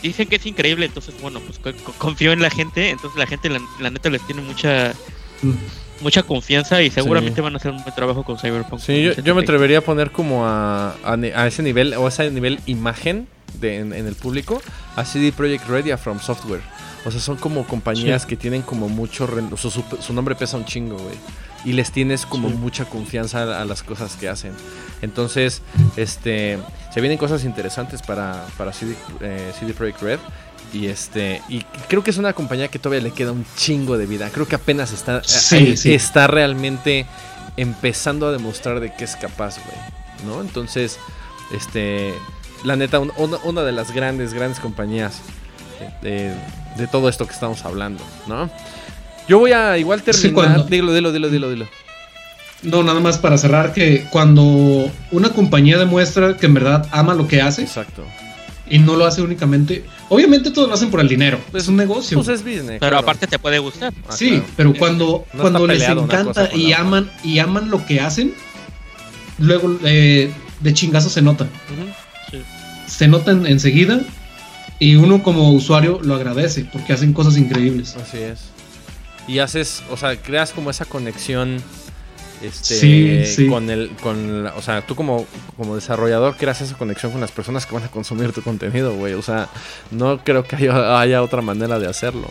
dicen que es increíble, entonces, bueno, pues confío en la gente, entonces la gente, la, neta, les tiene mucha... Mm mucha confianza y seguramente van a hacer un buen trabajo con Cyberpunk. Sí, yo, me atrevería a poner como a, a, ese nivel o a ese nivel imagen de, en, el público a CD Projekt Red y a From Software. O sea, son como compañías que tienen como mucho... O sea, su, nombre pesa un chingo, güey. Y les tienes como mucha confianza a, las cosas que hacen. Entonces, este... Se vienen cosas interesantes para, para CD, eh, CD Projekt Red. Y este y creo que es una compañía que todavía le queda un chingo de vida. Creo que apenas está, eh, está realmente empezando a demostrar de qué es capaz, güey. ¿No? Entonces, este, la neta, una, de las grandes, grandes compañías de, todo esto que estamos hablando, ¿no? Yo voy a igual terminar. dilo, dilo, dilo, dilo, dilo. No, nada más para cerrar que cuando una compañía demuestra que en verdad ama lo que hace. Exacto y no lo hace únicamente. Obviamente todos lo hacen por el dinero. es un negocio. Pues es business. Pero aparte te puede gustar. Ah, sí, pero cuando, cuando les encanta y aman y aman lo que hacen, luego eh, de chingazo se nota. Se notan enseguida y uno como usuario lo agradece porque hacen cosas increíbles. Así es. Y haces, o sea, creas como esa conexión Este, con el, con, o sea, tú como, como desarrollador creas esa conexión con las personas que van a consumir tu contenido, güey. O sea, no creo que haya, otra manera de hacerlo.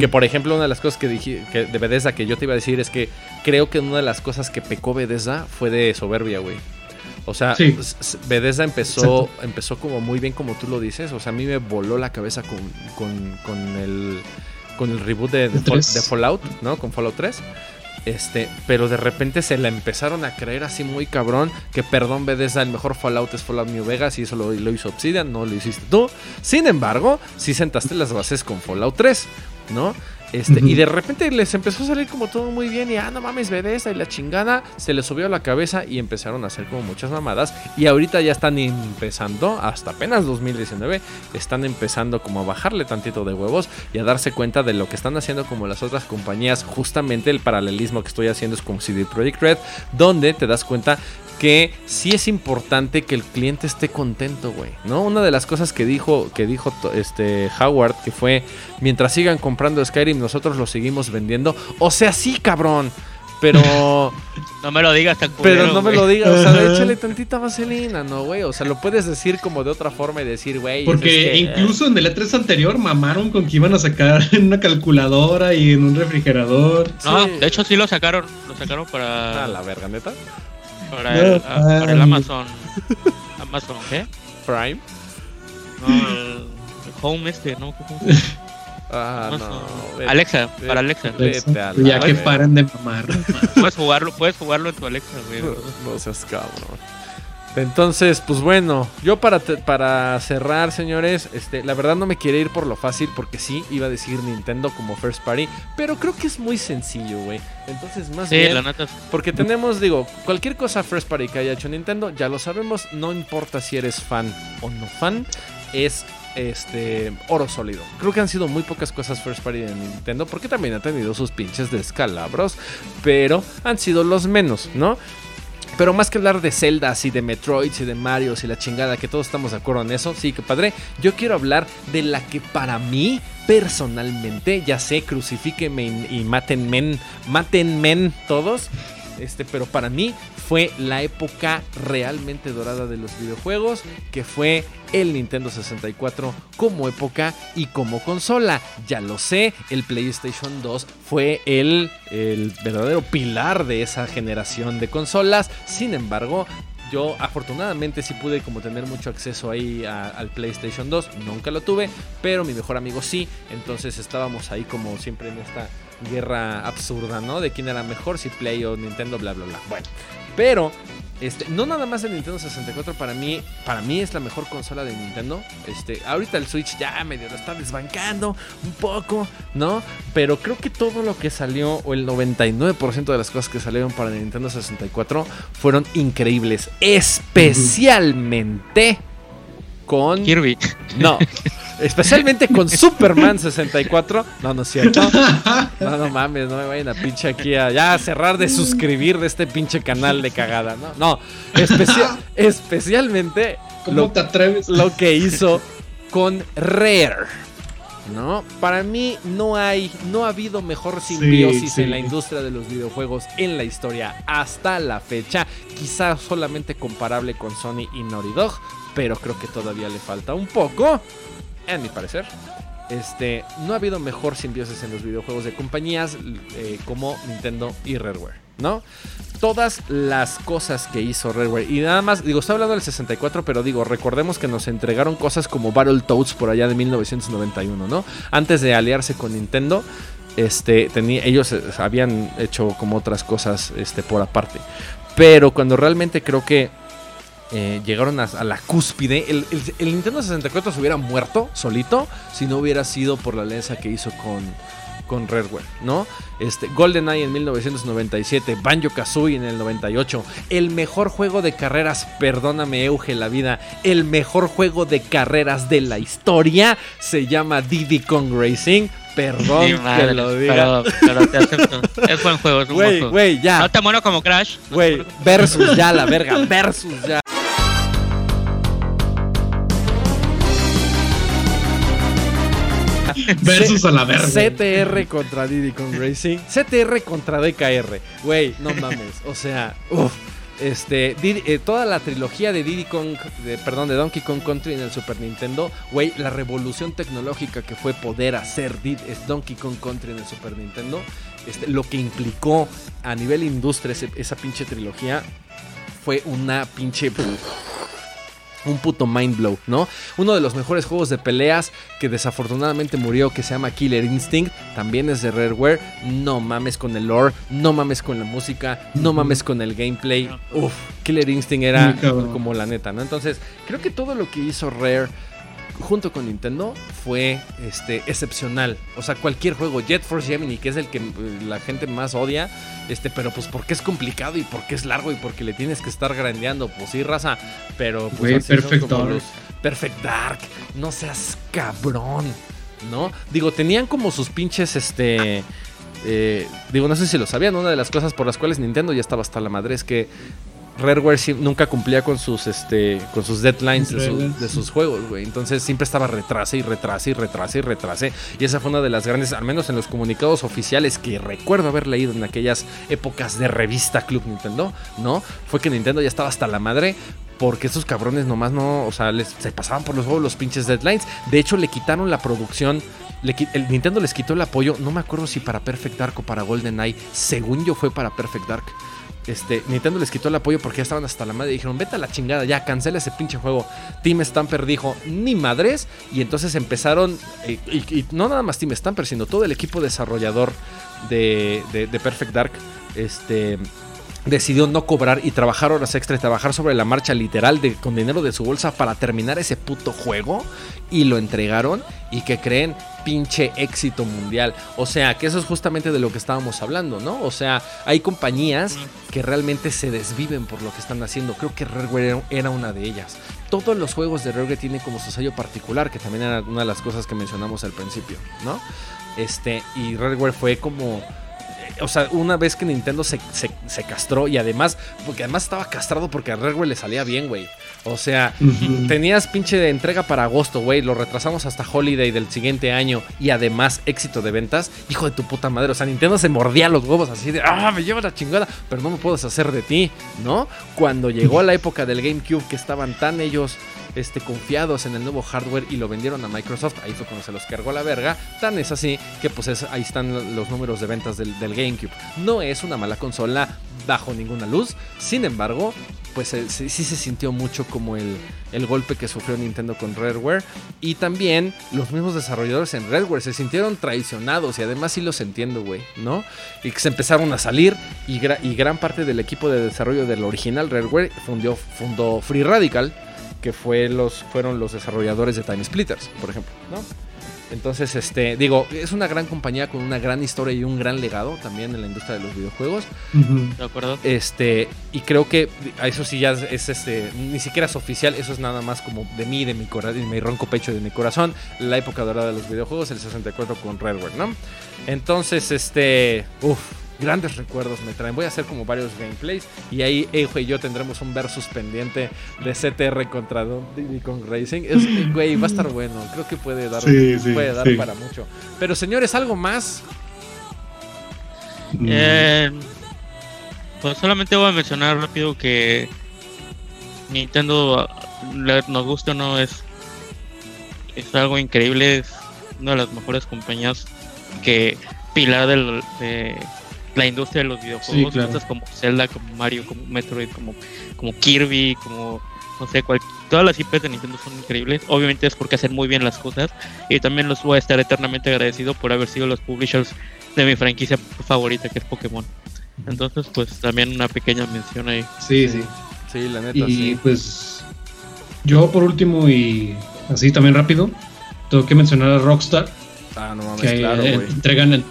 Que por ejemplo, una de las cosas que dije que de Bethesda que yo te iba a decir es que creo que una de las cosas que pecó Bethesda fue de soberbia, güey. O sea, Bethesda empezó, empezó como muy bien como tú lo dices. O sea, a mí me voló la cabeza con, con, con el, con el reboot de, de, Fallout, ¿no? Con Fallout 3. Este, pero de repente se la empezaron a creer así muy cabrón. Que perdón, Bethesda, el mejor Fallout es Fallout New Vegas y eso lo, lo hizo Obsidian, no lo hiciste tú. Sin embargo, sí sentaste las bases con Fallout 3, ¿no? Este, Y de repente les empezó a salir como todo muy bien y, ah, no mames, Bethesda y la chingada, se les subió a la cabeza y empezaron a hacer como muchas mamadas. Y ahorita ya están empezando, hasta apenas 2019, están empezando como a bajarle tantito de huevos y a darse cuenta de lo que están haciendo como las otras compañías. Justamente el paralelismo que estoy haciendo es como CD Projekt Red, donde te das cuenta que sí es importante que el cliente esté contento, güey, ¿no? Una de las cosas que dijo, que dijo este Howard, que fue, mientras sigan comprando Skyrim, nosotros lo seguimos vendiendo. O sea, sí, cabrón. Pero. *laughs* no me lo digas tan Pero no me lo digas, o sea, *laughs* échale tantita vaselina, ¿no, güey? O sea, lo puedes decir como de otra forma y decir, güey. Porque incluso en el E3 anterior mamaron con que iban a sacar *laughs* en una calculadora y en un refrigerador. No, de hecho sí lo sacaron. Lo sacaron para. Ah, la verga, neta. Para el, para el Amazon. ¿Amazon qué? Prime. No, el, Home este, ¿no? Ah, no. Alexa, para Alexa. ya que paren de mamar. *laughs* Puedes jugarlo, puedes jugarlo en tu Alexa, güey. No, seas cabrón. Entonces, pues bueno, yo para, para cerrar, señores, este, la verdad no me quiere ir por lo fácil porque sí, iba a decir Nintendo como first party, pero creo que es muy sencillo, güey. Entonces, más bien, la neta. porque tenemos, digo, cualquier cosa first party que haya hecho Nintendo, ya lo sabemos, no importa si eres fan o no fan, es este oro sólido. Creo que han sido muy pocas cosas first party de Nintendo, porque también ha tenido sus pinches descalabros, pero han sido los menos, ¿no? Pero más que hablar de Zelda y de Metroids y de Mario y la chingada, que todos estamos de acuerdo en eso, sí, que padre, yo quiero hablar de la que para mí, personalmente, ya sé, crucifíquenme y, y maten men todos, este, pero para mí fue la época realmente dorada de los videojuegos, que fue el Nintendo 64 como época y como consola. Ya lo sé, el PlayStation 2 fue el, el verdadero pilar de esa generación de consolas. Sin embargo, yo afortunadamente sí pude como tener mucho acceso ahí al PlayStation 2. Nunca lo tuve, pero mi mejor amigo sí. Entonces estábamos ahí como siempre en esta guerra absurda, ¿no? De quién era mejor, si Play o Nintendo, bla, bla, bla. Bueno, pero este, no nada más el Nintendo 64 para mí, para mí es la mejor consola de Nintendo. Este, ahorita el Switch ya medio lo está desbancando un poco, ¿no? Pero creo que todo lo que salió, o el 99% de las cosas que salieron para el Nintendo 64 fueron increíbles. Especialmente con Kirby. No. Especialmente con Superman 64. No, no es cierto. No, no mames, no me vayan a pinche aquí a ya cerrar de suscribir de este pinche canal de cagada. No, no. especialmente. ¿Cómo lo, te atreves? Lo que hizo con Rare. ¿No? Para mí no hay, no ha habido mejor simbiosis en la industria de los videojuegos en la historia hasta la fecha. Quizás solamente comparable con Sony y Naughty Dog, pero creo que todavía le falta un poco en mi parecer. Este, no ha habido mejor simbiosis en los videojuegos de compañías eh, como Nintendo y Rareware, ¿no? Todas las cosas que hizo Rareware, y nada más, digo, estoy hablando del 64, pero digo, recordemos que nos entregaron cosas como Battletoads por allá de 1991, ¿no? Antes de aliarse con Nintendo, este, tenía, ellos eh, habían hecho como otras cosas este, por aparte. Pero cuando realmente creo que eh, llegaron a, la cúspide. El, Nintendo 64 se hubiera muerto solito si no hubiera sido por la alianza que hizo con, con Rareware, ¿no? Este, GoldenEye en 1997, Banjo Kazooie en el 98, el mejor juego de carreras, perdóname Euge la vida, el mejor juego de carreras de la historia se llama Diddy Kong Racing. Perdón que lo diga. Pero, te acepto. Es buen juego, es un Güey, güey, ya. No te muero como Crash. Güey, versus ya, la verga. Versus ya. *laughs* Versus a la verga. CTR contra Diddy Kong Racing. CTR contra DKR. Güey, no mames. O sea, uff. Este, eh, toda la trilogía de Diddy Kong, de, perdón, de Donkey Kong Country en el Super Nintendo, güey, la revolución tecnológica que fue poder hacer Donkey Kong Country en el Super Nintendo, este, lo que implicó a nivel industria esa pinche trilogía, fue una pinche un puto mind blow, ¿no? Uno de los mejores juegos de peleas que desafortunadamente murió, que se llama Killer Instinct, también es de Rareware. No mames con el lore, no mames con la música, no mames con el gameplay. Uf, Killer Instinct era como la neta, ¿no? Entonces, creo que todo lo que hizo Rare junto con Nintendo fue este, excepcional. O sea, cualquier juego, Jet Force Gemini, que es el que eh, la gente más odia, este, pero pues porque es complicado y porque es largo y porque le tienes que estar grandeando, pues sí, raza, pero pues Perfect Dark. Perfect Dark, no seas cabrón, ¿no? Digo, tenían como sus pinches, este... Eh, digo, no sé si lo sabían, una de las cosas por las cuales Nintendo ya estaba hasta la madre es que Rareware nunca cumplía con sus este con sus deadlines de, sus juegos, güey. Entonces siempre estaba retrase y retrase y retrase y retrase. Y esa fue una de las grandes, al menos en los comunicados oficiales que recuerdo haber leído en aquellas épocas de revista Club Nintendo, ¿no? Fue que Nintendo ya estaba hasta la madre porque esos cabrones nomás no, o sea, les, se pasaban por los juegos los pinches deadlines. De hecho, le quitaron la producción. el Nintendo les quitó el apoyo, no me acuerdo si para Perfect Dark o para Golden Eye. Según yo fue para Perfect Dark este, Nintendo les quitó el apoyo porque ya estaban hasta la madre y dijeron, vete a la chingada, ya, cancela ese pinche juego. Team Stamper dijo, ni madres, y entonces empezaron, y, no nada más Team Stamper, sino todo el equipo desarrollador de, de Perfect Dark, este decidió no cobrar y trabajar horas extra y trabajar sobre la marcha literal de, con dinero de su bolsa para terminar ese puto juego y lo entregaron y que creen pinche éxito mundial. O sea, que eso es justamente de lo que estábamos hablando, ¿no? O sea, hay compañías que realmente se desviven por lo que están haciendo. Creo que Rareware era una de ellas. Todos los juegos de Rareware tienen como su sello particular, que también era una de las cosas que mencionamos al principio, ¿no? Este, y Rareware fue como o sea, una vez que Nintendo se, castró y además, porque además estaba castrado porque a Rareware le salía bien, güey. O sea, tenías pinche de entrega para agosto, güey. Lo retrasamos hasta Holiday del siguiente año y además éxito de ventas. Hijo de tu puta madre. O sea, Nintendo se mordía los huevos así de, ah, me lleva la chingada, pero no me puedo deshacer de ti, ¿no? Cuando llegó la época del GameCube que estaban tan ellos este, confiados en el nuevo hardware y lo vendieron a Microsoft, ahí fue cuando se los cargó la verga. Tan es así que pues ahí están los números de ventas del, GameCube. No es una mala consola bajo ninguna luz, sin embargo, pues eh, sí, se sintió mucho como el, el, golpe que sufrió Nintendo con Rareware. Y también los mismos desarrolladores en Rareware se sintieron traicionados y además sí los entiendo, güey, ¿no? Y que se empezaron a salir y, y, gran parte del equipo de desarrollo del original Rareware fundió, fundó Free Radical que fue los, fueron los desarrolladores de Time Splitters, por ejemplo, ¿no? Entonces, este, digo, es una gran compañía con una gran historia y un gran legado también en la industria de los videojuegos. De acuerdo. Este, y creo que eso sí ya es este, ni siquiera es oficial, eso es nada más como de mí, de mi corazón, de mi ronco pecho, de mi corazón, la época dorada de los videojuegos, el 64 con Redware, ¿no? Entonces, este, uff, grandes recuerdos me traen. Voy a hacer como varios gameplays y ahí Ejo y yo tendremos un versus pendiente de CTR contra Diddy Kong Racing. Es, güey, va a estar bueno. Creo que puede dar, puede dar para mucho. Pero señores, ¿algo más? Mm. Eh, pues solamente voy a mencionar rápido que Nintendo, nos gusta o no, es, es algo increíble. Es una de las mejores compañías que pilar del, de, la industria de los videojuegos, como Zelda, como Mario, como Metroid, como, como Kirby, como no sé, cual, todas las IPs de Nintendo son increíbles. Obviamente es porque hacen muy bien las cosas y también los voy a estar eternamente agradecido por haber sido los publishers de mi franquicia favorita que es Pokémon. Entonces, pues también una pequeña mención ahí. Sí, sí. Sí, la neta. Y pues yo por último y así también rápido, tengo que mencionar a Rockstar. Ah, no mames, que claro, entregan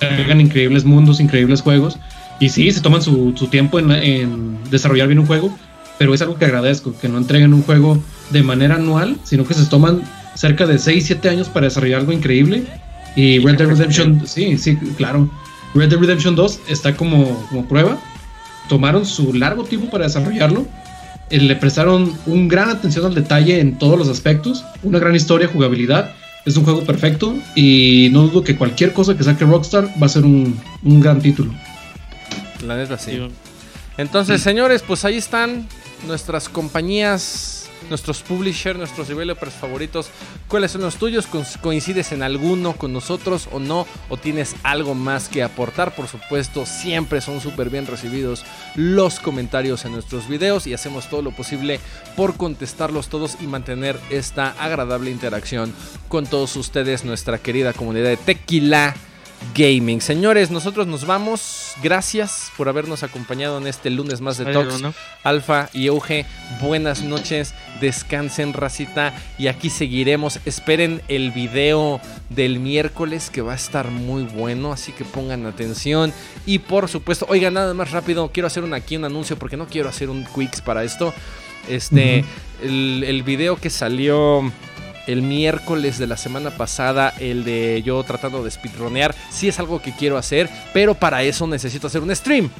hagan increíbles mundos, increíbles juegos. Y sí, se toman su, tiempo en, desarrollar bien un juego, pero es algo que agradezco, que no entreguen un juego de manera anual, sino que se toman cerca de 6, 7 años para desarrollar algo increíble. Y Red Dead Redemption, sí, sí, claro. Red Dead Redemption 2 está como, como prueba. Tomaron su largo tiempo para desarrollarlo. Eh, le prestaron un gran atención al detalle en todos los aspectos. Una gran historia, jugabilidad es un juego perfecto y no dudo que cualquier cosa que saque Rockstar va a ser un, un gran título. La neta sí. Entonces, señores, pues ahí están nuestras compañías nuestros publishers, nuestros developers favoritos. ¿Cuáles son los tuyos? ¿Coincides en alguno con nosotros o no? ¿O tienes algo más que aportar? Por supuesto, siempre son súper bien recibidos los comentarios en nuestros videos y hacemos todo lo posible por contestarlos todos y mantener esta agradable interacción con todos ustedes, nuestra querida comunidad de Tequila Gaming. Señores, nosotros nos vamos. Gracias por habernos acompañado en este lunes más de Talks. Alfa y Euge, buenas noches. Descansen, racita. Y aquí seguiremos. Esperen el video del miércoles que va a estar muy bueno. Así que pongan atención. Y por supuesto, oigan, nada más rápido. Quiero hacer un, aquí un anuncio porque no quiero hacer un quicks para esto. Este, el, el video que salió el miércoles de la semana pasada, el de yo tratando de speedronear, sí es algo que quiero hacer, pero para eso necesito hacer un stream.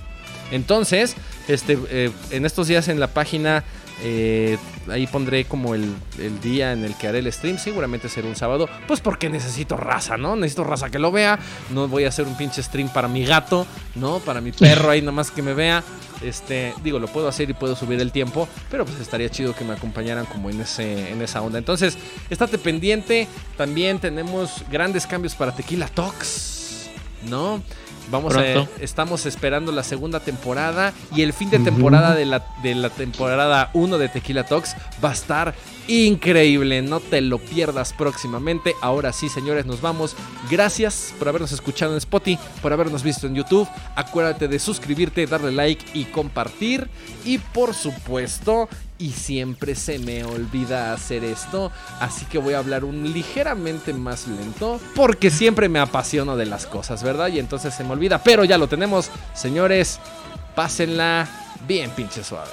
Entonces, este, eh, en estos días en la página, eh, ahí pondré como el, el, día en el que haré el stream. Seguramente será un sábado. Pues porque necesito raza, ¿no? Necesito raza que lo vea. No voy a hacer un pinche stream para mi gato, ¿no? Para mi perro ahí nomás que me vea. Este, digo, lo puedo hacer y puedo subir el tiempo, pero pues estaría chido que me acompañaran como en ese en esa onda. Entonces, estate pendiente. También tenemos grandes cambios para Tequila Talks, ¿no? Vamos a, estamos esperando la segunda temporada y el fin de temporada de, la, de la temporada 1 de Tequila Talks va a estar increíble. No te lo pierdas próximamente. Ahora sí, señores, nos vamos. Gracias por habernos escuchado en Spotify, por habernos visto en YouTube. Acuérdate de suscribirte, darle like y compartir. Y por supuesto, y siempre se me olvida hacer esto, así que voy a hablar un ligeramente más lento, porque siempre me apasiono de las cosas, ¿verdad? Y entonces se me olvida, pero ya lo tenemos, señores, pásenla bien pinche suave.